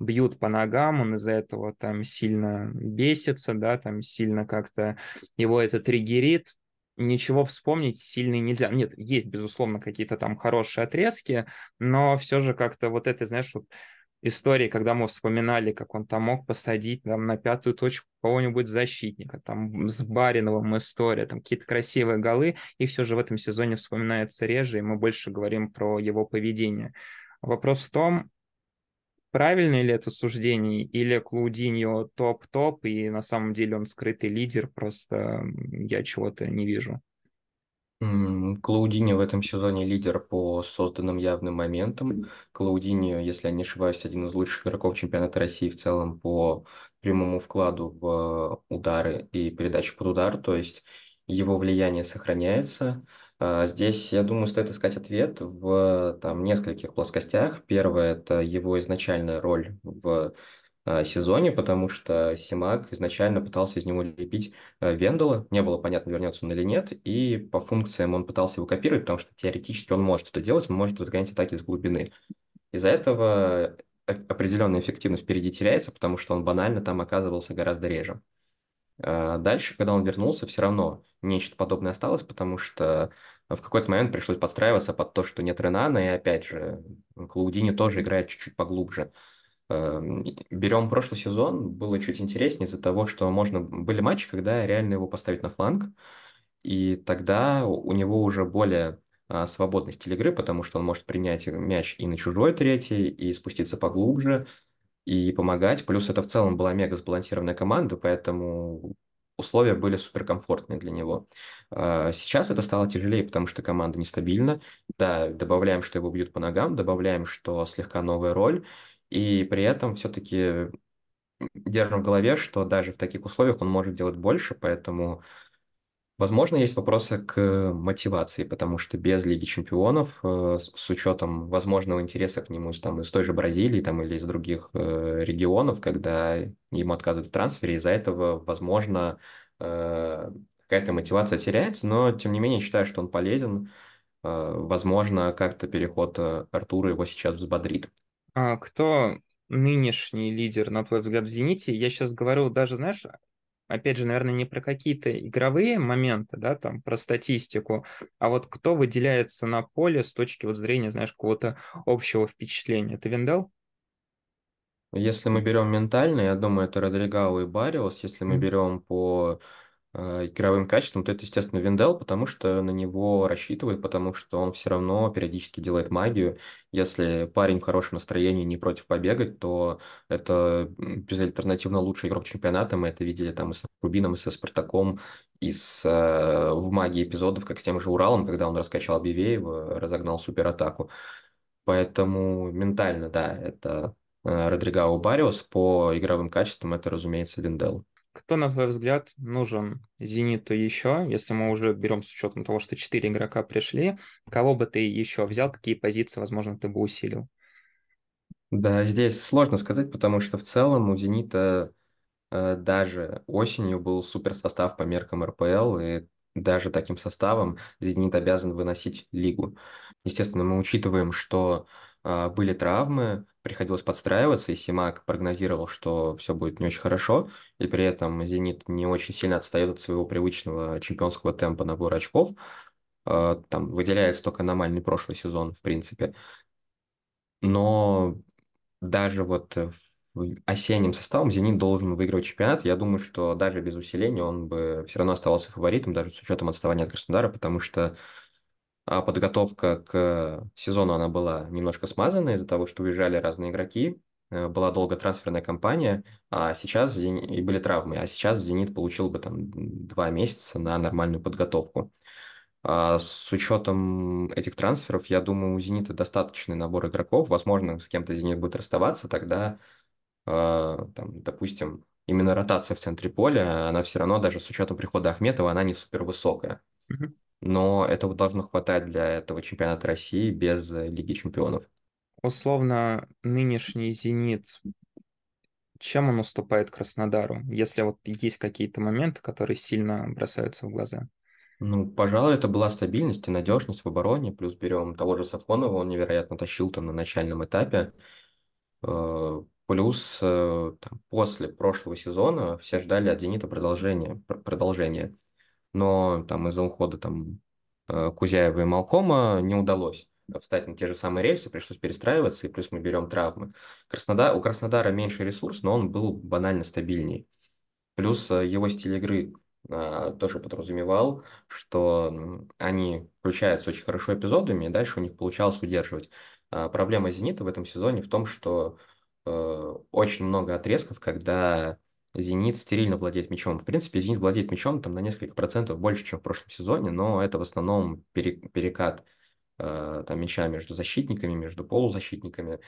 бьют по ногам, он из-за этого там сильно бесится, да, там сильно как-то его это триггерит, ничего вспомнить сильно нельзя. Нет, есть, безусловно, какие-то там хорошие отрезки, но все же как-то вот это, знаешь, вот истории, когда мы вспоминали, как он там мог посадить там, на пятую точку кого-нибудь защитника, там с Бариновым история, там какие-то красивые голы, и все же в этом сезоне вспоминается реже, и мы больше говорим про его поведение. Вопрос в том, правильное ли это суждение, или Клаудиньо топ-топ, и на самом деле он скрытый лидер, просто я чего-то не вижу. Клаудиньо в этом сезоне лидер по созданным явным моментам. Клаудиньо, если я не ошибаюсь, один из лучших игроков чемпионата России в целом по прямому вкладу в удары и передачи под удар, то есть его влияние сохраняется. А, здесь, я думаю, стоит искать ответ в там, нескольких плоскостях. Первое – это его изначальная роль в а, сезоне, потому что Симак изначально пытался из него лепить а, Вендела, не было понятно, вернется он или нет, и по функциям он пытался его копировать, потому что теоретически он может это делать, он может разгонять атаки с глубины. Из-за этого определенная эффективность впереди теряется, потому что он банально там оказывался гораздо реже. А дальше, когда он вернулся, все равно нечто подобное осталось, потому что в какой-то момент пришлось подстраиваться под то, что нет Ренана, и опять же, Клаудини тоже играет чуть-чуть поглубже. Эм, берем прошлый сезон, было чуть интереснее из-за того, что можно были матчи, когда реально его поставить на фланг, и тогда у него уже более а, свободный стиль игры, потому что он может принять мяч и на чужой третий, и спуститься поглубже, и помогать. Плюс это в целом была мега сбалансированная команда, поэтому условия были суперкомфортные для него. А, сейчас это стало тяжелее, потому что команда нестабильна. Да, добавляем, что его бьют по ногам, добавляем, что слегка новая роль, и при этом все-таки держим в голове, что даже в таких условиях он может делать больше, поэтому, возможно, есть вопросы к мотивации, потому что без Лиги Чемпионов, э, с учетом возможного интереса к нему там, из той же Бразилии там, или из других э, регионов, когда ему отказывают в трансфере, из-за этого, возможно, э, какая-то мотивация теряется, но, тем не менее, считаю, что он полезен. Возможно, как-то переход Артура его сейчас взбодрит. А кто нынешний лидер, на твой взгляд, в «Зените»? Я сейчас говорю даже, знаешь, опять же, наверное, не про какие-то игровые моменты, да, там, про статистику, а вот кто выделяется на поле с точки вот зрения, знаешь, какого-то общего впечатления. Это Виндел? Если мы берем ментально, я думаю, это Родригау и Бариус. Если мы берем по игровым качеством, то это, естественно, Виндел, потому что на него рассчитывают, потому что он все равно периодически делает магию. Если парень в хорошем настроении, не против побегать, то это безальтернативно лучший игрок чемпионата. Мы это видели там и с Рубином, и со Спартаком, и с, э, в магии эпизодов, как с тем же Уралом, когда он раскачал Бивеева, разогнал суператаку. Поэтому ментально, да, это э, Родригау Бариус. По игровым качествам это, разумеется, Виндел. Кто, на твой взгляд, нужен «Зениту» еще, если мы уже берем с учетом того, что четыре игрока пришли, кого бы ты еще взял, какие позиции, возможно, ты бы усилил? Да, здесь сложно сказать, потому что в целом у «Зенита» э, даже осенью был супер состав по меркам РПЛ, и даже таким составом «Зенит» обязан выносить лигу. Естественно, мы учитываем, что были травмы, приходилось подстраиваться, и Симак прогнозировал, что все будет не очень хорошо, и при этом «Зенит» не очень сильно отстает от своего привычного чемпионского темпа набора очков. А, там выделяется только аномальный прошлый сезон, в принципе. Но даже вот осенним составом «Зенит» должен выигрывать чемпионат. Я думаю, что даже без усиления он бы все равно оставался фаворитом, даже с учетом отставания от Краснодара, потому что а подготовка к сезону она была немножко смазана из-за того, что уезжали разные игроки, э, была долго трансферная кампания, а сейчас и были травмы, а сейчас «Зенит» получил бы там два месяца на нормальную подготовку. А с учетом этих трансферов, я думаю, у «Зенита» достаточный набор игроков. Возможно, с кем-то «Зенит» будет расставаться, тогда, э, там, допустим, именно ротация в центре поля, она все равно, даже с учетом прихода Ахметова, она не супер высокая. Mm-hmm но этого должно хватать для этого чемпионата России без э, Лиги чемпионов. Условно, нынешний «Зенит», чем он уступает Краснодару, если вот есть какие-то моменты, которые сильно бросаются в глаза? Ну, пожалуй, это была стабильность и надежность в обороне, плюс берем того же Сафонова, он невероятно тащил там на начальном этапе, э, плюс э, там, после прошлого сезона все ждали от «Зенита» продолжения, продолжения но там из-за ухода там э, Кузяева и Малкома не удалось. встать на те же самые рельсы, пришлось перестраиваться, и плюс мы берем травмы. Краснодар, у Краснодара меньше ресурс, но он был банально стабильней. Плюс э, его стиль игры а, тоже подразумевал, что они включаются очень хорошо эпизодами, и дальше у них получалось удерживать. А, проблема «Зенита» в этом сезоне в том, что э, очень много отрезков, когда «Зенит» стерильно владеет мячом. В принципе, «Зенит» владеет мячом там на несколько процентов больше, чем в прошлом сезоне, но это в основном перекат там мяча между защитниками, между полузащитниками.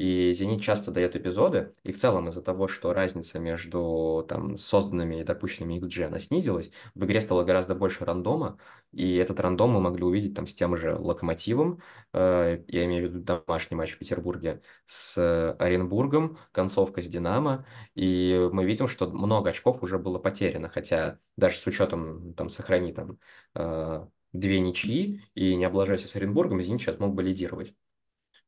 И «Зенит» часто дает эпизоды, и в целом из-за того, что разница между там, созданными и допущенными XG, она снизилась, в игре стало гораздо больше рандома, и этот рандом мы могли увидеть там с тем же «Локомотивом», э, я имею в виду домашний матч в Петербурге, с Оренбургом, концовка с «Динамо», и мы видим, что много очков уже было потеряно, хотя даже с учетом там сохрани там э, две ничьи и не облажайся с Оренбургом, «Зенит» сейчас мог бы лидировать.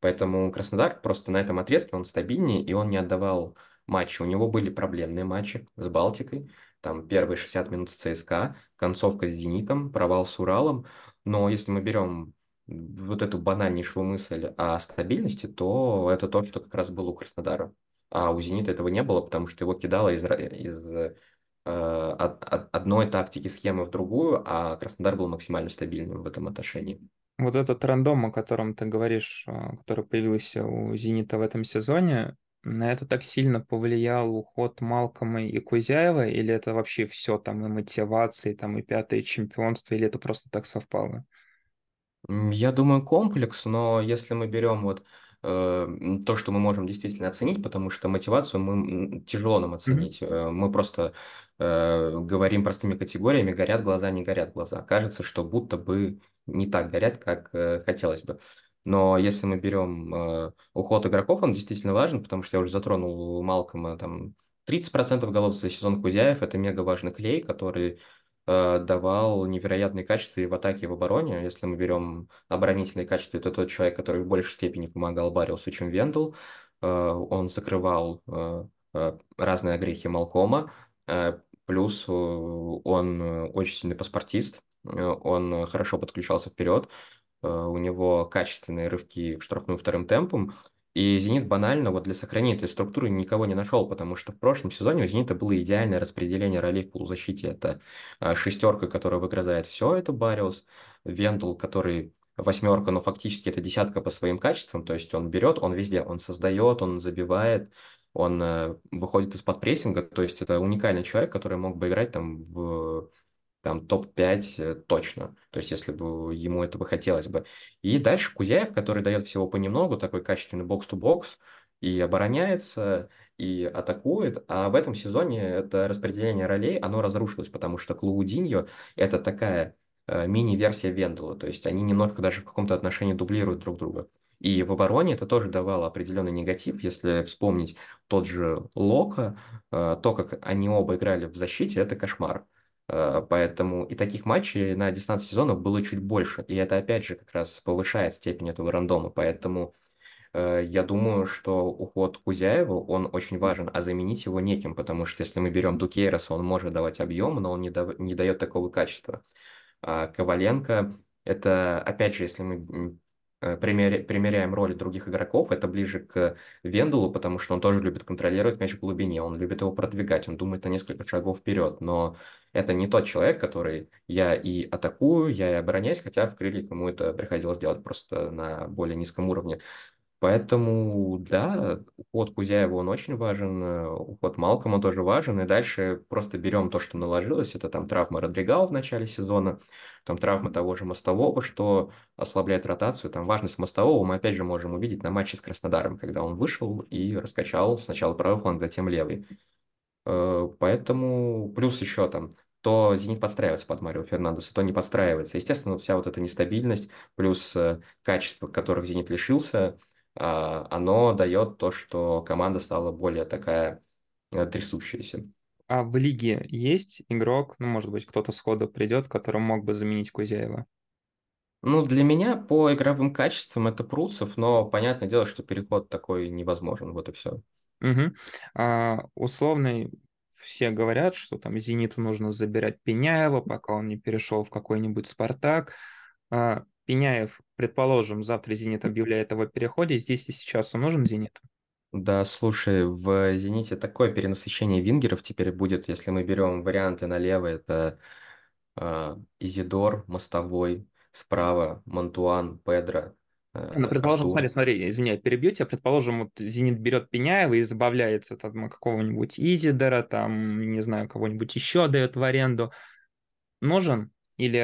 Поэтому Краснодар просто на этом отрезке он стабильнее, и он не отдавал матчи. У него были проблемные матчи с Балтикой, там первые 60 минут с ЦСКА, концовка с Зенитом, провал с Уралом. Но если мы берем вот эту банальнейшую мысль о стабильности, то это то, что как раз было у Краснодара. А у Зенита этого не было, потому что его кидало из, из от, от одной тактики схемы в другую, а Краснодар был максимально стабильным в этом отношении. Вот этот рандом, о котором ты говоришь, а, который появился у «Зенита» в этом сезоне, на это так сильно повлиял уход Малкома и Кузяева, или это вообще все там и мотивации, там и пятое чемпионство, или это просто так совпало? Я думаю, комплекс, но если мы берем вот э, то, что мы можем действительно оценить, потому что мотивацию мы тяжело нам оценить. Mm-hmm. Мы просто э, говорим простыми категориями, горят глаза, не горят глаза. Кажется, что будто бы не так горят, как э, хотелось бы. Но если мы берем э, уход игроков, он действительно важен, потому что я уже затронул Малкома, там 30% голов за сезон Кузяев, это мега важный клей, который э, давал невероятные качества и в атаке, и в обороне. Если мы берем оборонительные качества, это тот человек, который в большей степени помогал Бариусу, чем Вендел. Э, он закрывал э, э, разные огрехи Малкома, э, плюс э, он очень сильный паспортист, Э, он хорошо подключался вперед, э, у него качественные рывки в штрафную вторым темпом, и «Зенит» банально вот для сохранения этой структуры никого не нашел, потому что в прошлом сезоне у «Зенита» было идеальное распределение ролей в полузащите. Это э, шестерка, которая выгрызает все, это Бариус, Вендел, который восьмерка, но фактически это десятка по своим качествам, то есть он берет, он везде, он создает, он забивает, он выходит из-под прессинга, то есть это уникальный человек, который мог бы играть там в там топ-5 э, точно, то есть если бы ему этого хотелось бы. И дальше Кузяев, который дает всего понемногу, такой качественный бокс-то-бокс, и обороняется, и атакует, а в этом сезоне это распределение ролей, оно разрушилось, потому что Клаудиньо – это такая э, мини-версия Вендела, то есть они немножко даже в каком-то отношении дублируют друг друга. И в обороне это тоже давало определенный негатив, если вспомнить тот же Лока, э, то, как они оба играли в защите, это кошмар. Э, поэтому и таких матчей на дистанции сезонов было чуть больше. И это опять же как раз повышает степень этого рандома. Поэтому э, я думаю, что уход Кузяева, он очень важен, а заменить его неким, потому что если мы берем Дукейроса, он может давать объем, но он не, да, не дает такого качества. А Коваленко, это, опять же, если мы Э, примеряем роли других игроков, это ближе к Вендулу, потому что он тоже любит контролировать мяч в глубине, он любит его продвигать, он думает на несколько шагов вперед, но это не тот человек, который я и атакую, я и обороняюсь, хотя в крыльях ему это приходилось делать просто на более низком уровне. Поэтому, да, уход Кузяева, он очень важен, э, уход Малкома тоже важен, и дальше просто берем то, что наложилось, это там травма Родригау в начале сезона, там травма того же Мостового, что ослабляет ротацию, там важность Мостового мы опять же можем увидеть на матче с Краснодаром, когда он вышел и раскачал сначала правый фланг, затем левый. Э, поэтому плюс еще там то «Зенит» подстраивается под Марио Фернандеса, то не подстраивается. Естественно, вся вот эта нестабильность плюс э, качество, которых «Зенит» лишился – а, оно дает то, что команда стала более такая э, трясущаяся. А в лиге есть игрок, ну, может быть, кто-то сходу придет, который мог бы заменить Кузяева? Ну, для меня по игровым качествам это Пруцев, но понятное дело, что переход такой невозможен, вот и все. Угу. А, условный все говорят, что там Зениту нужно забирать Пеняева, пока он не перешел в какой-нибудь Спартак. А, Пеняев, предположим, завтра «Зенит» объявляет о переходе, здесь и сейчас он нужен «Зениту»? Да, слушай, в «Зените» такое перенасыщение вингеров теперь будет, если мы берем варианты налево, это э, Изидор, Мостовой, справа Мантуан, Педро, э, Ну, предположим, смотри, Артур. смотри, извини, я перебью тебя. Предположим, вот «Зенит» берет Пеняева и избавляется там от какого-нибудь Изидора, там, не знаю, кого-нибудь еще дает в аренду. Нужен? Или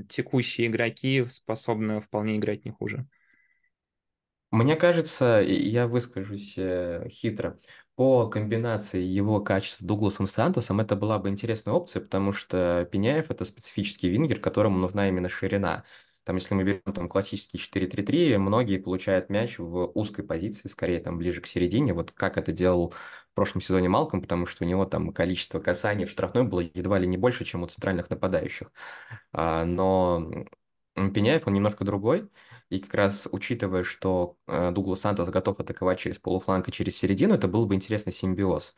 э, текущие игроки способны вполне играть не хуже? Мне кажется, я выскажусь э, хитро, по комбинации его качеств с Дугласом Сантосом это была бы интересная опция, потому что Пеняев– это специфический вингер, которому нужна именно ширина. Там, если мы берем там классический 4-3-3, многие получают мяч в узкой позиции, скорее там ближе к середине, вот как это делал в прошлом сезоне Малком, потому что у него там количество касаний в штрафной было едва ли не больше, чем у центральных нападающих. А, но Пеняев, он немножко другой, и как раз учитывая, что э, Дуглас Сантос готов атаковать через полуфланг и через середину, это был бы интересный симбиоз.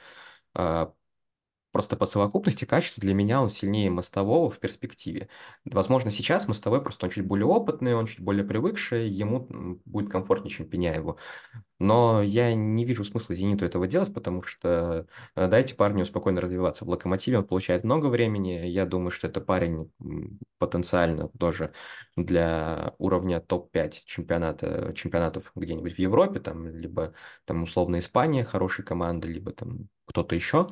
Просто по совокупности качества для меня он сильнее Мостового в перспективе. Возможно, сейчас Мостовой просто он чуть более опытный, он чуть более привыкший, ему будет комфортнее, чем Пеняеву. Но я не вижу смысла «Зениту» этого делать, потому что э, дайте парню спокойно развиваться. В «Локомотиве» он получает много времени. Я думаю, что это парень потенциально тоже для уровня топ-5 чемпионата, чемпионатов где-нибудь в Европе, там, либо там условно Испания хорошая команда, либо там кто-то еще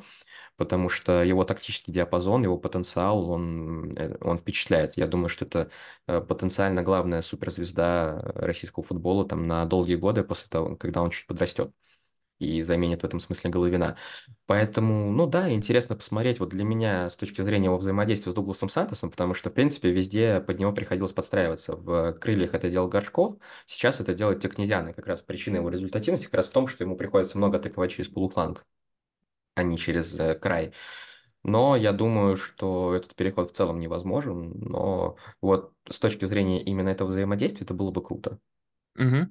потому что его тактический диапазон, его потенциал, он, э, он впечатляет. Я думаю, что это э, потенциально главная суперзвезда российского футбола там, на долгие годы после того, когда он чуть подрастет и заменит в этом смысле Головина. Поэтому, ну да, интересно посмотреть вот для меня с точки зрения его взаимодействия с Дугласом Сантосом, потому что, в принципе, везде под него приходилось подстраиваться. В «Крыльях» это делал Горшков, сейчас это делает Текнезян, и как раз причина его результативности как раз в том, что ему приходится много атаковать через полуфланг а не через э, край. Но я думаю, что этот переход в целом невозможен. Но вот с точки зрения именно этого взаимодействия это было бы круто. Угу.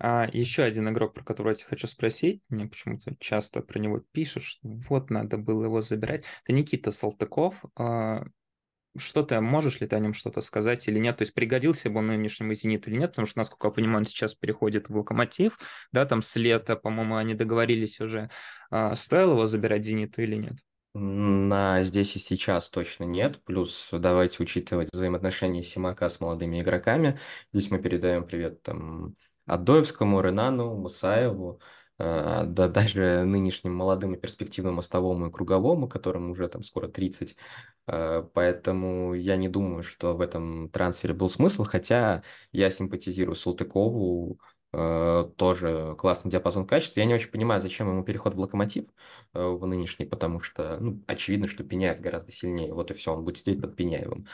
А еще один игрок, про которого я тебя хочу спросить, мне почему-то часто про него что вот надо было его забирать. Это Никита Салтыков. А, что ты, можешь ли ты о нем что-то сказать или нет? То есть пригодился бы он нынешнему «Зениту» или нет? Потому что, насколько я понимаю, он сейчас переходит в «Локомотив», да, там с лета, по-моему, они договорились уже. А, стоило его забирать «Зениту» или нет? На здесь и сейчас точно нет. Плюс давайте учитывать взаимоотношения Симака с молодыми игроками. Здесь мы передаем привет там Адоевскому, Ренану, Мусаеву, да даже нынешним молодым и перспективным мостовому и круговому, которым уже там скоро 30. Э, поэтому я не думаю, что в этом трансфере был смысл, хотя я симпатизирую Салтыкову, э, тоже классный диапазон качеств. Я не очень понимаю, зачем ему переход в локомотив в нынешний, потому что ну, очевидно, что Пеняев гораздо сильнее. Вот и все, он будет сидеть под Пеняевым.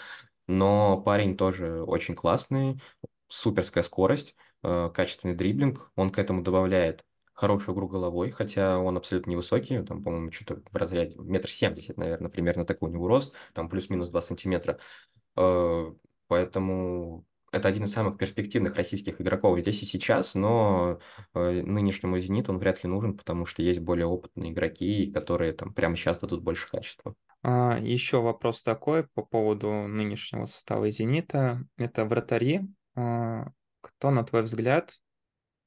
Но парень тоже очень классный, суперская скорость, качественный дриблинг. Он к этому добавляет хорошую игру головой, хотя он абсолютно невысокий, там, по-моему, что-то в разряде метр семьдесят, наверное, примерно такой у него рост, там плюс-минус 2 сантиметра. Э, поэтому это один из самых перспективных российских игроков здесь и сейчас, но э, нынешнему «Зениту» он вряд ли нужен, потому что есть более опытные игроки, которые там прямо сейчас дадут больше качества. А, еще вопрос такой по поводу нынешнего состава «Зенита». Это вратари. А, кто, на твой взгляд,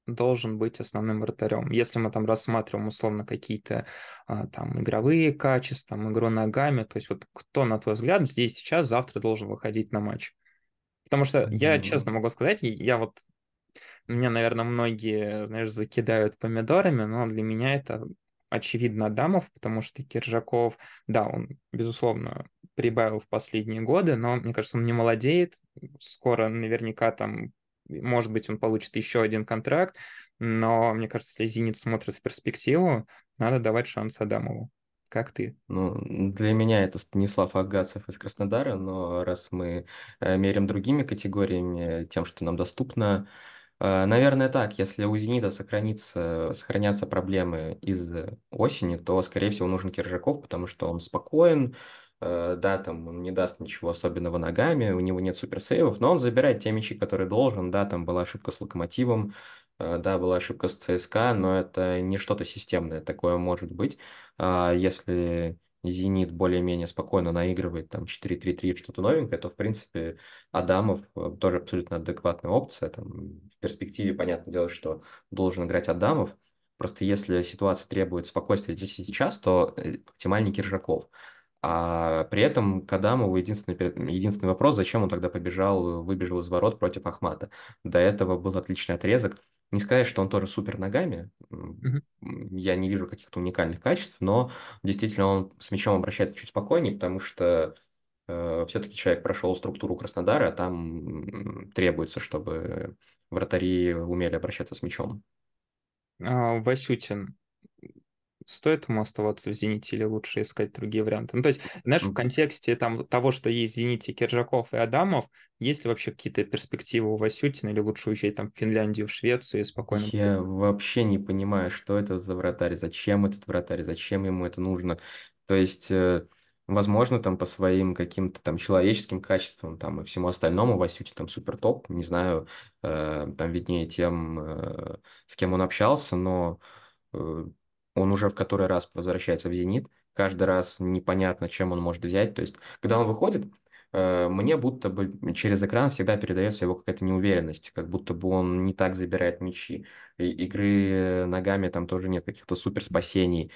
должен быть основным вратарем. Если мы там рассматриваем условно какие-то а, там игровые качества, там, игру ногами, то есть вот кто, на твой взгляд, здесь сейчас, завтра должен выходить на матч? Потому что mm-hmm. я честно могу сказать, я вот, меня, наверное, многие, знаешь, закидают помидорами, но для меня это очевидно Адамов, потому что Киржаков, да, он, безусловно, прибавил в последние годы, но, мне кажется, он не молодеет, скоро наверняка там может быть, он получит еще один контракт, но мне кажется, если «Зенит» смотрит в перспективу, надо давать шанс Адамову. Как ты? Ну, для меня это Станислав Агацев из Краснодара, но раз мы э, меряем другими категориями, тем, что нам доступно, э, наверное, так, если у «Зенита» сохранится, сохранятся проблемы из осени, то, скорее всего, нужен Киржаков, потому что он спокоен, да, там он не даст ничего особенного ногами, у него нет суперсейвов, но он забирает те мячи, которые должен, да, там была ошибка с Локомотивом, э, да, была ошибка с ЦСКА, но это не что-то системное, такое может быть, а, если «Зенит» более-менее спокойно наигрывает там 4-3-3, что-то новенькое, то, в принципе, Адамов э, тоже абсолютно адекватная опция. Там, в перспективе, понятное дело, что должен играть Адамов. Просто если ситуация требует спокойствия здесь и сейчас, то э, оптимальнее Киржаков. А при этом к Адамову единственный, единственный вопрос, зачем он тогда побежал, выбежал из ворот против Ахмата. До этого был отличный отрезок. Не сказать, что он тоже супер ногами, Мгм. я не вижу каких-то уникальных качеств, но действительно он с мячом обращается чуть спокойнее, потому что э, все-таки человек прошел структуру Краснодара, а там требуется, чтобы вратари умели обращаться с мячом. А, Васютин, стоит ему оставаться в «Зените» или лучше искать другие варианты? Ну, то есть, знаешь, в контексте там, того, что есть в «Зените» Киржаков и Адамов, есть ли вообще какие-то перспективы у Васютина или лучше уезжать там в Финляндию, в Швецию и спокойно Я вообще не понимаю, что это за вратарь, зачем этот вратарь, зачем ему это нужно. То есть, э, возможно, там по своим каким-то там человеческим качествам там и всему остальному Васюти там супер топ, не знаю, э, там виднее тем, э, с кем он общался, но э, он уже в который раз возвращается в «Зенит», каждый раз непонятно, чем он может взять. То есть, когда он выходит, э, мне будто бы через экран всегда передается его какая-то неуверенность, как будто бы он не так забирает мячи. И игры ногами там тоже нет каких-то супер спасений.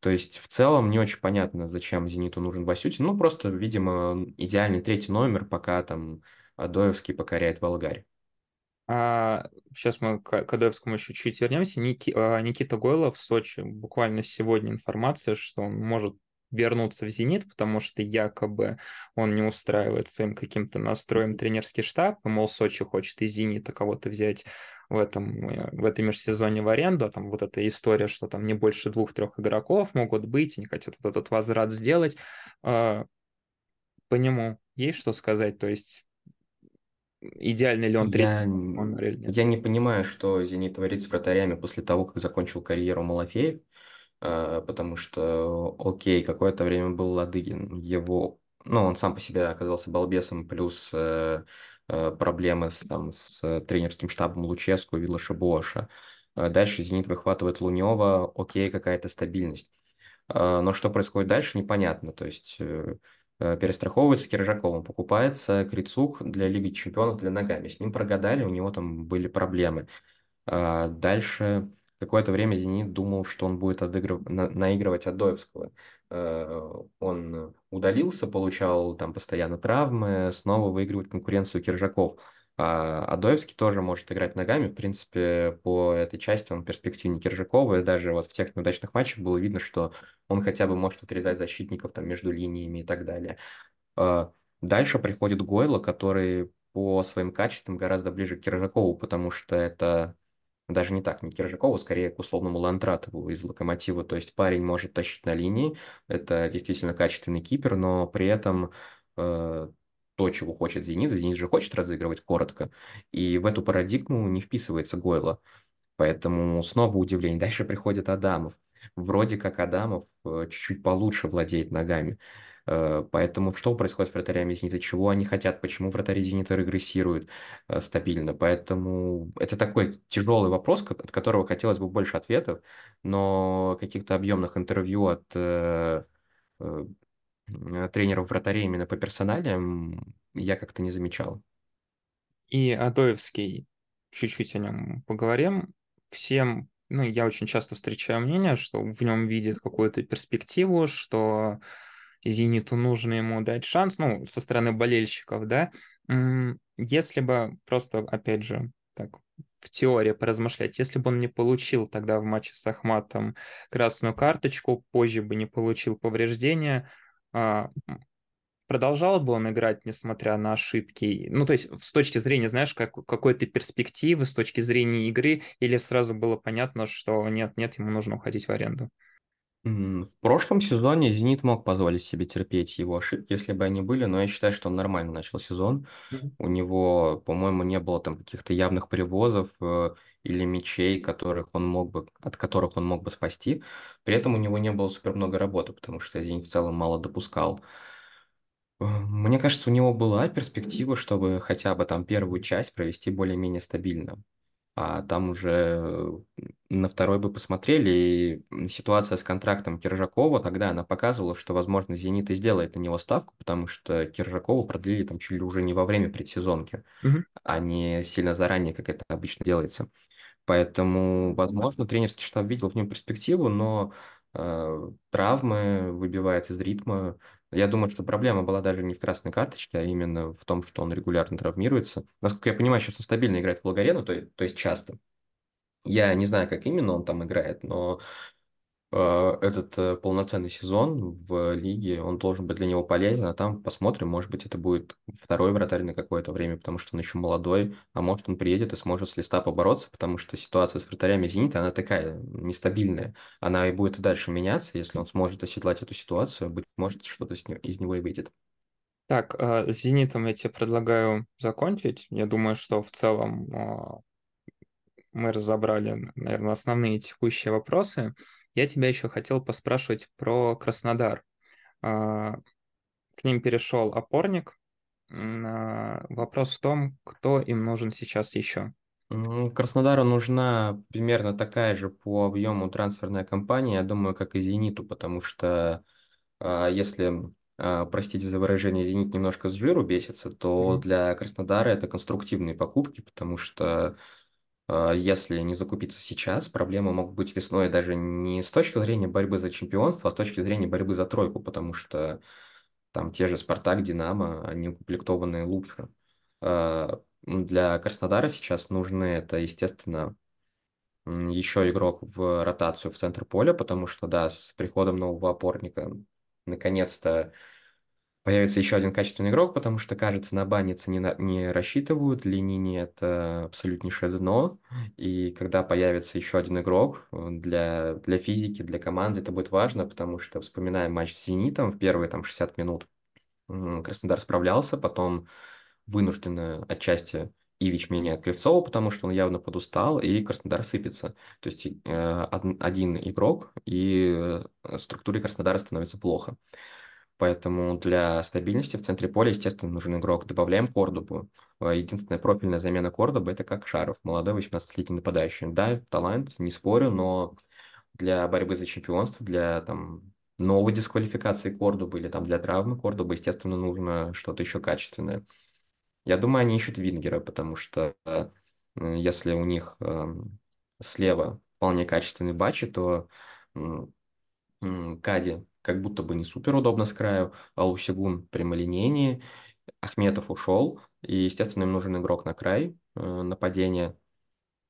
То есть в целом не очень понятно, зачем «Зениту» нужен Васютин. Ну, просто, видимо, идеальный третий номер, пока там Адоевский покоряет Волгарь. А, сейчас мы к Кадевскому еще чуть вернемся. Ники, а, Никита Гойлов в Сочи. Буквально сегодня информация, что он может вернуться в «Зенит», потому что якобы он не устраивает своим каким-то настроем тренерский штаб, и, мол, Сочи хочет из «Зенита» кого-то взять в этом, э, в этой межсезонье в аренду, а там вот эта история, что там не больше двух-трех игроков могут быть, и не хотят вот этот возврат сделать. А, по нему есть что сказать? То есть идеальный ли он Я, третий или нет? я не понимаю, что «Зенит» творит с вратарями после того, как закончил карьеру Малафеев, э, потому что, окей, какое-то время был Ладыгин, его, ну, он сам по себе оказался балбесом, плюс э, э, проблемы с, там, с тренерским штабом Луческу, Виллаша Боша. Э, Дальше «Зенит» выхватывает Лунева, окей, какая-то стабильность. Э, Но что происходит дальше, непонятно. То есть э, э, перестраховывается Киржаковым, покупается Крицук для Лиги Чемпионов для ногами. С ним прогадали, у него там были проблемы. А Дальше какое-то время Зенит думал, что он будет отыгрыв... на- наигрывать Адоевского. Э, Он удалился, получал там постоянно травмы, снова выигрывает конкуренцию Киржаков. А Адоевский тоже может играть ногами. В принципе, по этой части он перспективнее Киржакова. И даже вот в тех неудачных матчах было видно, что он хотя бы может отрезать защитников там между линиями и так далее. А, Дальше приходит Гойло, который по своим качествам гораздо ближе к Киржакову, потому что это даже не так, не Киржакову, скорее к условному Лантратову из Локомотива. То есть парень может тащить на линии, это действительно качественный кипер, но при этом э, то, чего хочет Зенит, Зенит же хочет разыгрывать коротко, и в эту парадигму не вписывается Гойло. Поэтому снова удивление. Дальше приходит Адамов. Вроде как Адамов э, чуть-чуть получше владеет ногами. Э, Поэтому что происходит с вратарями Зенита? Чего они хотят? Почему вратари Зенита регрессируют э, стабильно? Поэтому это такой тяжелый вопрос, от которого хотелось бы больше ответов, но каких-то объемных интервью от тренеров вратарей именно по персоналиям я как-то не замечал. И Адоевский, чуть-чуть о нем поговорим. Всем, ну, я очень часто встречаю мнение, что в нем видят какую-то перспективу, что Зениту нужно ему дать шанс, ну, со стороны болельщиков, да. Если бы просто, опять же, так, в теории поразмышлять, если бы он не получил тогда в матче с Ахматом красную карточку, позже бы не получил повреждения, продолжал бы он играть, несмотря на ошибки? Ну, то есть, с точки зрения, знаешь, как, какой-то перспективы, с точки зрения игры, или сразу было понятно, что нет-нет, ему нужно уходить в аренду? М, В прошлом сезоне «Зенит» мог позволить себе терпеть его ошибки, если бы они были, но я считаю, что он нормально начал сезон. Мгм. У него, по-моему, не было там каких-то явных привозов э, или мячей, которых он мог бы, от которых он мог бы спасти. При этом у него не было супер много работы, потому что «Зенит» в целом мало допускал. Э, Мне кажется, у него была перспектива, чтобы хотя бы там первую часть провести более-менее стабильно. А там уже на второй бы посмотрели, и ситуация с контрактом Киржакова тогда она показывала, что, возможно, «Зенит» и сделает на него ставку, потому что Киржакова продлили там чуть ли уже не во время предсезонки, Мгм. а не сильно заранее, как это обычно делается. Поэтому, возможно, тренерский штаб видел в нем перспективу, но э, травмы выбивает из ритма. Я думаю, что проблема была даже не в красной карточке, а именно в том, что он регулярно травмируется. Насколько я понимаю, сейчас он стабильно играет в Волгарену, то, то есть часто. Я не знаю, как именно он там играет, но этот э, полноценный сезон в лиге, он должен быть для него полезен, а там посмотрим, может быть, это будет второй вратарь на какое-то время, потому что он еще молодой, а может, он приедет и сможет с листа побороться, потому что ситуация с вратарями «Зенита», она такая нестабильная, она и будет дальше меняться, если он сможет оседлать эту ситуацию, быть может, что-то из него и выйдет. Так, а, с «Зенитом» я тебе предлагаю закончить. Я думаю, что в целом мы разобрали, наверное, основные текущие вопросы. Я тебя еще хотел поспрашивать про Краснодар. А, К ним перешел опорник. А, Вопрос в том, кто им нужен сейчас еще. М, Краснодару нужна примерно такая же по объему трансферная кампания, я думаю, как и «Зениту», потому что а, если, простите за выражение, «Зенит» немножко с жиру бесится, то Мгм. для Краснодара это конструктивные покупки, потому что если не закупиться сейчас, проблемы могут быть весной даже не с точки зрения борьбы за чемпионство, а с точки зрения борьбы за тройку, потому что там те же «Спартак», «Динамо», они укомплектованы лучше. А, Для Краснодара сейчас нужны это, естественно, еще игрок в ротацию в центр поля, потому что, да, с приходом нового опорника наконец-то появится еще один качественный игрок, потому что, кажется, на баннице не, на- не рассчитывают, Ленини это абсолютнейшее дно, и когда появится еще один игрок э, для, для физики, для команды, это будет важно, потому что, вспоминаем матч с «Зенитом» в первые там 60 минут, Краснодар справлялся, потом вынужденно отчасти Ивич меняет Кривцова, потому что он явно подустал, и Краснодар сыпется. То есть э, од- один игрок, и э, структуре Краснодара становится плохо. Поэтому для стабильности в центре поля, естественно, нужен игрок. Добавляем Кордобу. Э, Единственная профильная замена Кордобы– это как Шаров, молодой 18-летний нападающий. Да, талант, не спорю, но для борьбы за чемпионство, для там, новой дисквалификации Кордобы или там для травмы Кордобы, естественно, нужно что-то еще качественное. Я думаю, они ищут Вингера, потому что э, если у них эм, слева вполне качественный Бачи, то Кади как будто бы не супер удобно с краю, а Лусигун прямолинейнее, Ахметов ушел, и, естественно, им нужен игрок на край э, нападения.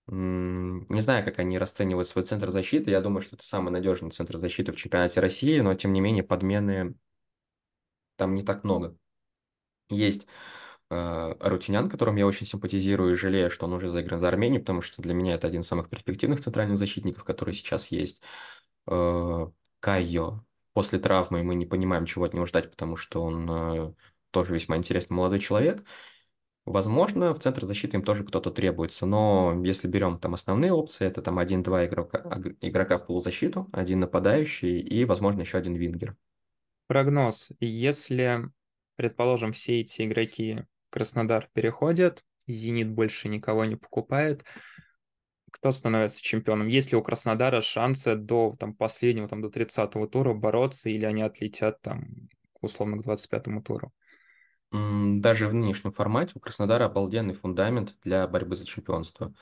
Не знаю, как они расценивают свой центр защиты. Я думаю, что это самый надежный центр защиты в чемпионате России, но, тем не менее, подмены там не так много. Есть э, Арутюнян, которым я очень симпатизирую и жалею, что он уже заигран за Армению, потому что для меня это один из самых перспективных центральных защитников, которые сейчас есть. Э, Кайо. После травмы мы не понимаем, чего от него ждать, потому что он э, тоже весьма интересный молодой человек. Возможно, в центр защиты им тоже кто-то требуется, но если берем там основные опции, это там один-два игрока, игрока в полузащиту, один нападающий и, возможно, еще один вингер. Прогноз. Если, предположим, все эти игроки Краснодар переходят, «Зенит» больше никого не покупает, кто становится чемпионом? Есть ли у Краснодара шансы до там, последнего, там, до тридцатого тура бороться, или они отлетят там, условно, к двадцать пятому туру? М, Даже в нынешнем формате у Краснодара обалденный фундамент для борьбы за чемпионство.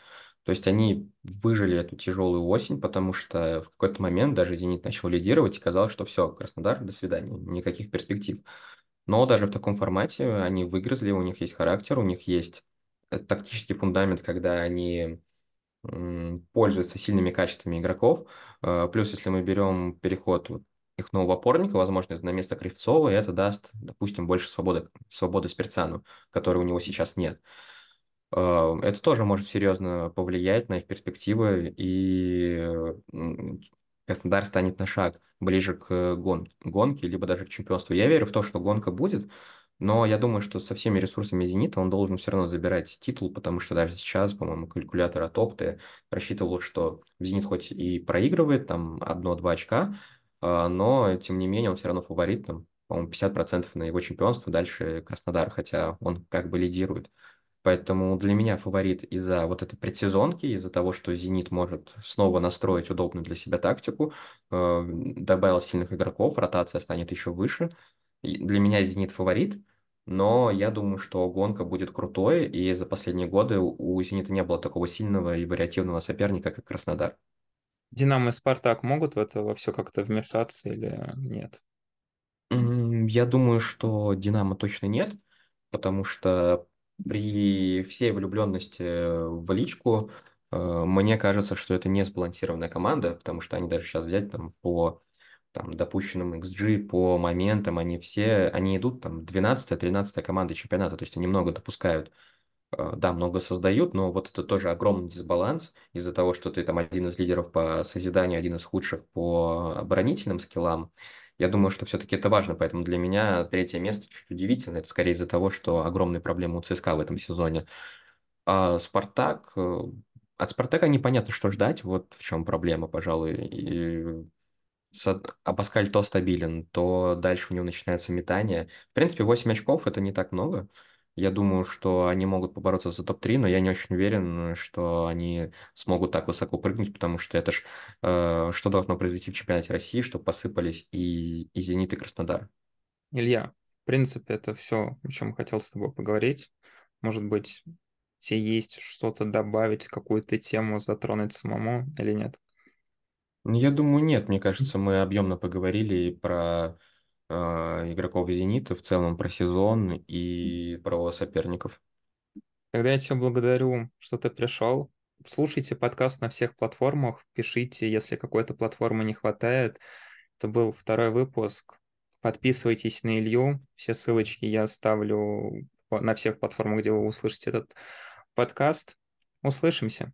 То есть они выжили эту тяжелую осень, потому что в какой-то момент даже «Зенит» начал лидировать и казалось, что все, Краснодар, до свидания, никаких перспектив. Но даже в таком формате они выгрызли, у них есть характер, у них есть э, тактический фундамент, когда они м, пользуются сильными качествами игроков. Э, Плюс, если мы берем переход их нового опорника, возможно, это на место Кривцова, и это даст, допустим, больше свободы, свободы Спирцану, которой у него сейчас нет. Э, Это тоже может серьезно повлиять на их перспективы, и м, Краснодар станет на шаг ближе к гон- гонке, либо даже к чемпионству. Я верю в то, что гонка будет, но я думаю, что со всеми ресурсами «Зенита» он должен все равно забирать титул, потому что даже сейчас, по-моему, калькулятор от Опты рассчитывал, что «Зенит» хоть и проигрывает там одно-два очка, а, но, тем не менее, он все равно фаворит, там, по-моему, 50% на его чемпионство, дальше Краснодар, хотя он как бы лидирует. Поэтому для меня фаворит из-за вот этой предсезонки, из-за того, что «Зенит» может снова настроить удобную для себя тактику, э, добавил сильных игроков, ротация станет еще выше. Для меня «Зенит» фаворит, но я думаю, что гонка будет крутой, и за последние годы у «Зенита» не было такого сильного и вариативного соперника, как Краснодар. Динамо и Спартак могут в это во все как-то вмешаться или нет? Я думаю, что Динамо точно нет, потому что при всей влюбленности в личку э, мне кажется, что это не сбалансированная команда, потому что они даже сейчас взять там по там, допущенным XG, по моментам, они все, они идут там 12-13 команда чемпионата, то есть они много допускают Э, да, много создают, но вот это тоже огромный дисбаланс из-за того, что ты там один из лидеров по созиданию, один из худших по оборонительным скиллам. Я думаю, что все-таки это важно, поэтому для меня третье место чуть удивительно. Это скорее из-за того, что огромные проблемы у ЦСКА в этом сезоне. А Спартак... Э, от Спартака непонятно, что ждать, вот в чем проблема, пожалуй. И а Паскаль то стабилен, то дальше у него начинается метание. В принципе, 8 очков это не так много. Я думаю, что они могут побороться за топ-3, но я не очень уверен, что они смогут так высоко прыгнуть, потому что это ж э, что должно произойти в чемпионате России, чтобы посыпались и, и «Зенит», и «Краснодар». Илья, в принципе, это все, о чем хотел с тобой поговорить. Может быть, тебе есть что-то добавить, какую-то тему затронуть самому или нет? Я думаю, нет. Мне кажется, мы объемно поговорили про а, игроков «Зенита», в целом про сезон и про соперников. Тогда я тебя благодарю, что ты пришел. Слушайте подкаст на всех платформах, пишите, если какой-то платформы не хватает. Это был второй выпуск. Подписывайтесь на Илью. Все ссылочки я оставлю на всех платформах, где вы услышите этот подкаст. Услышимся.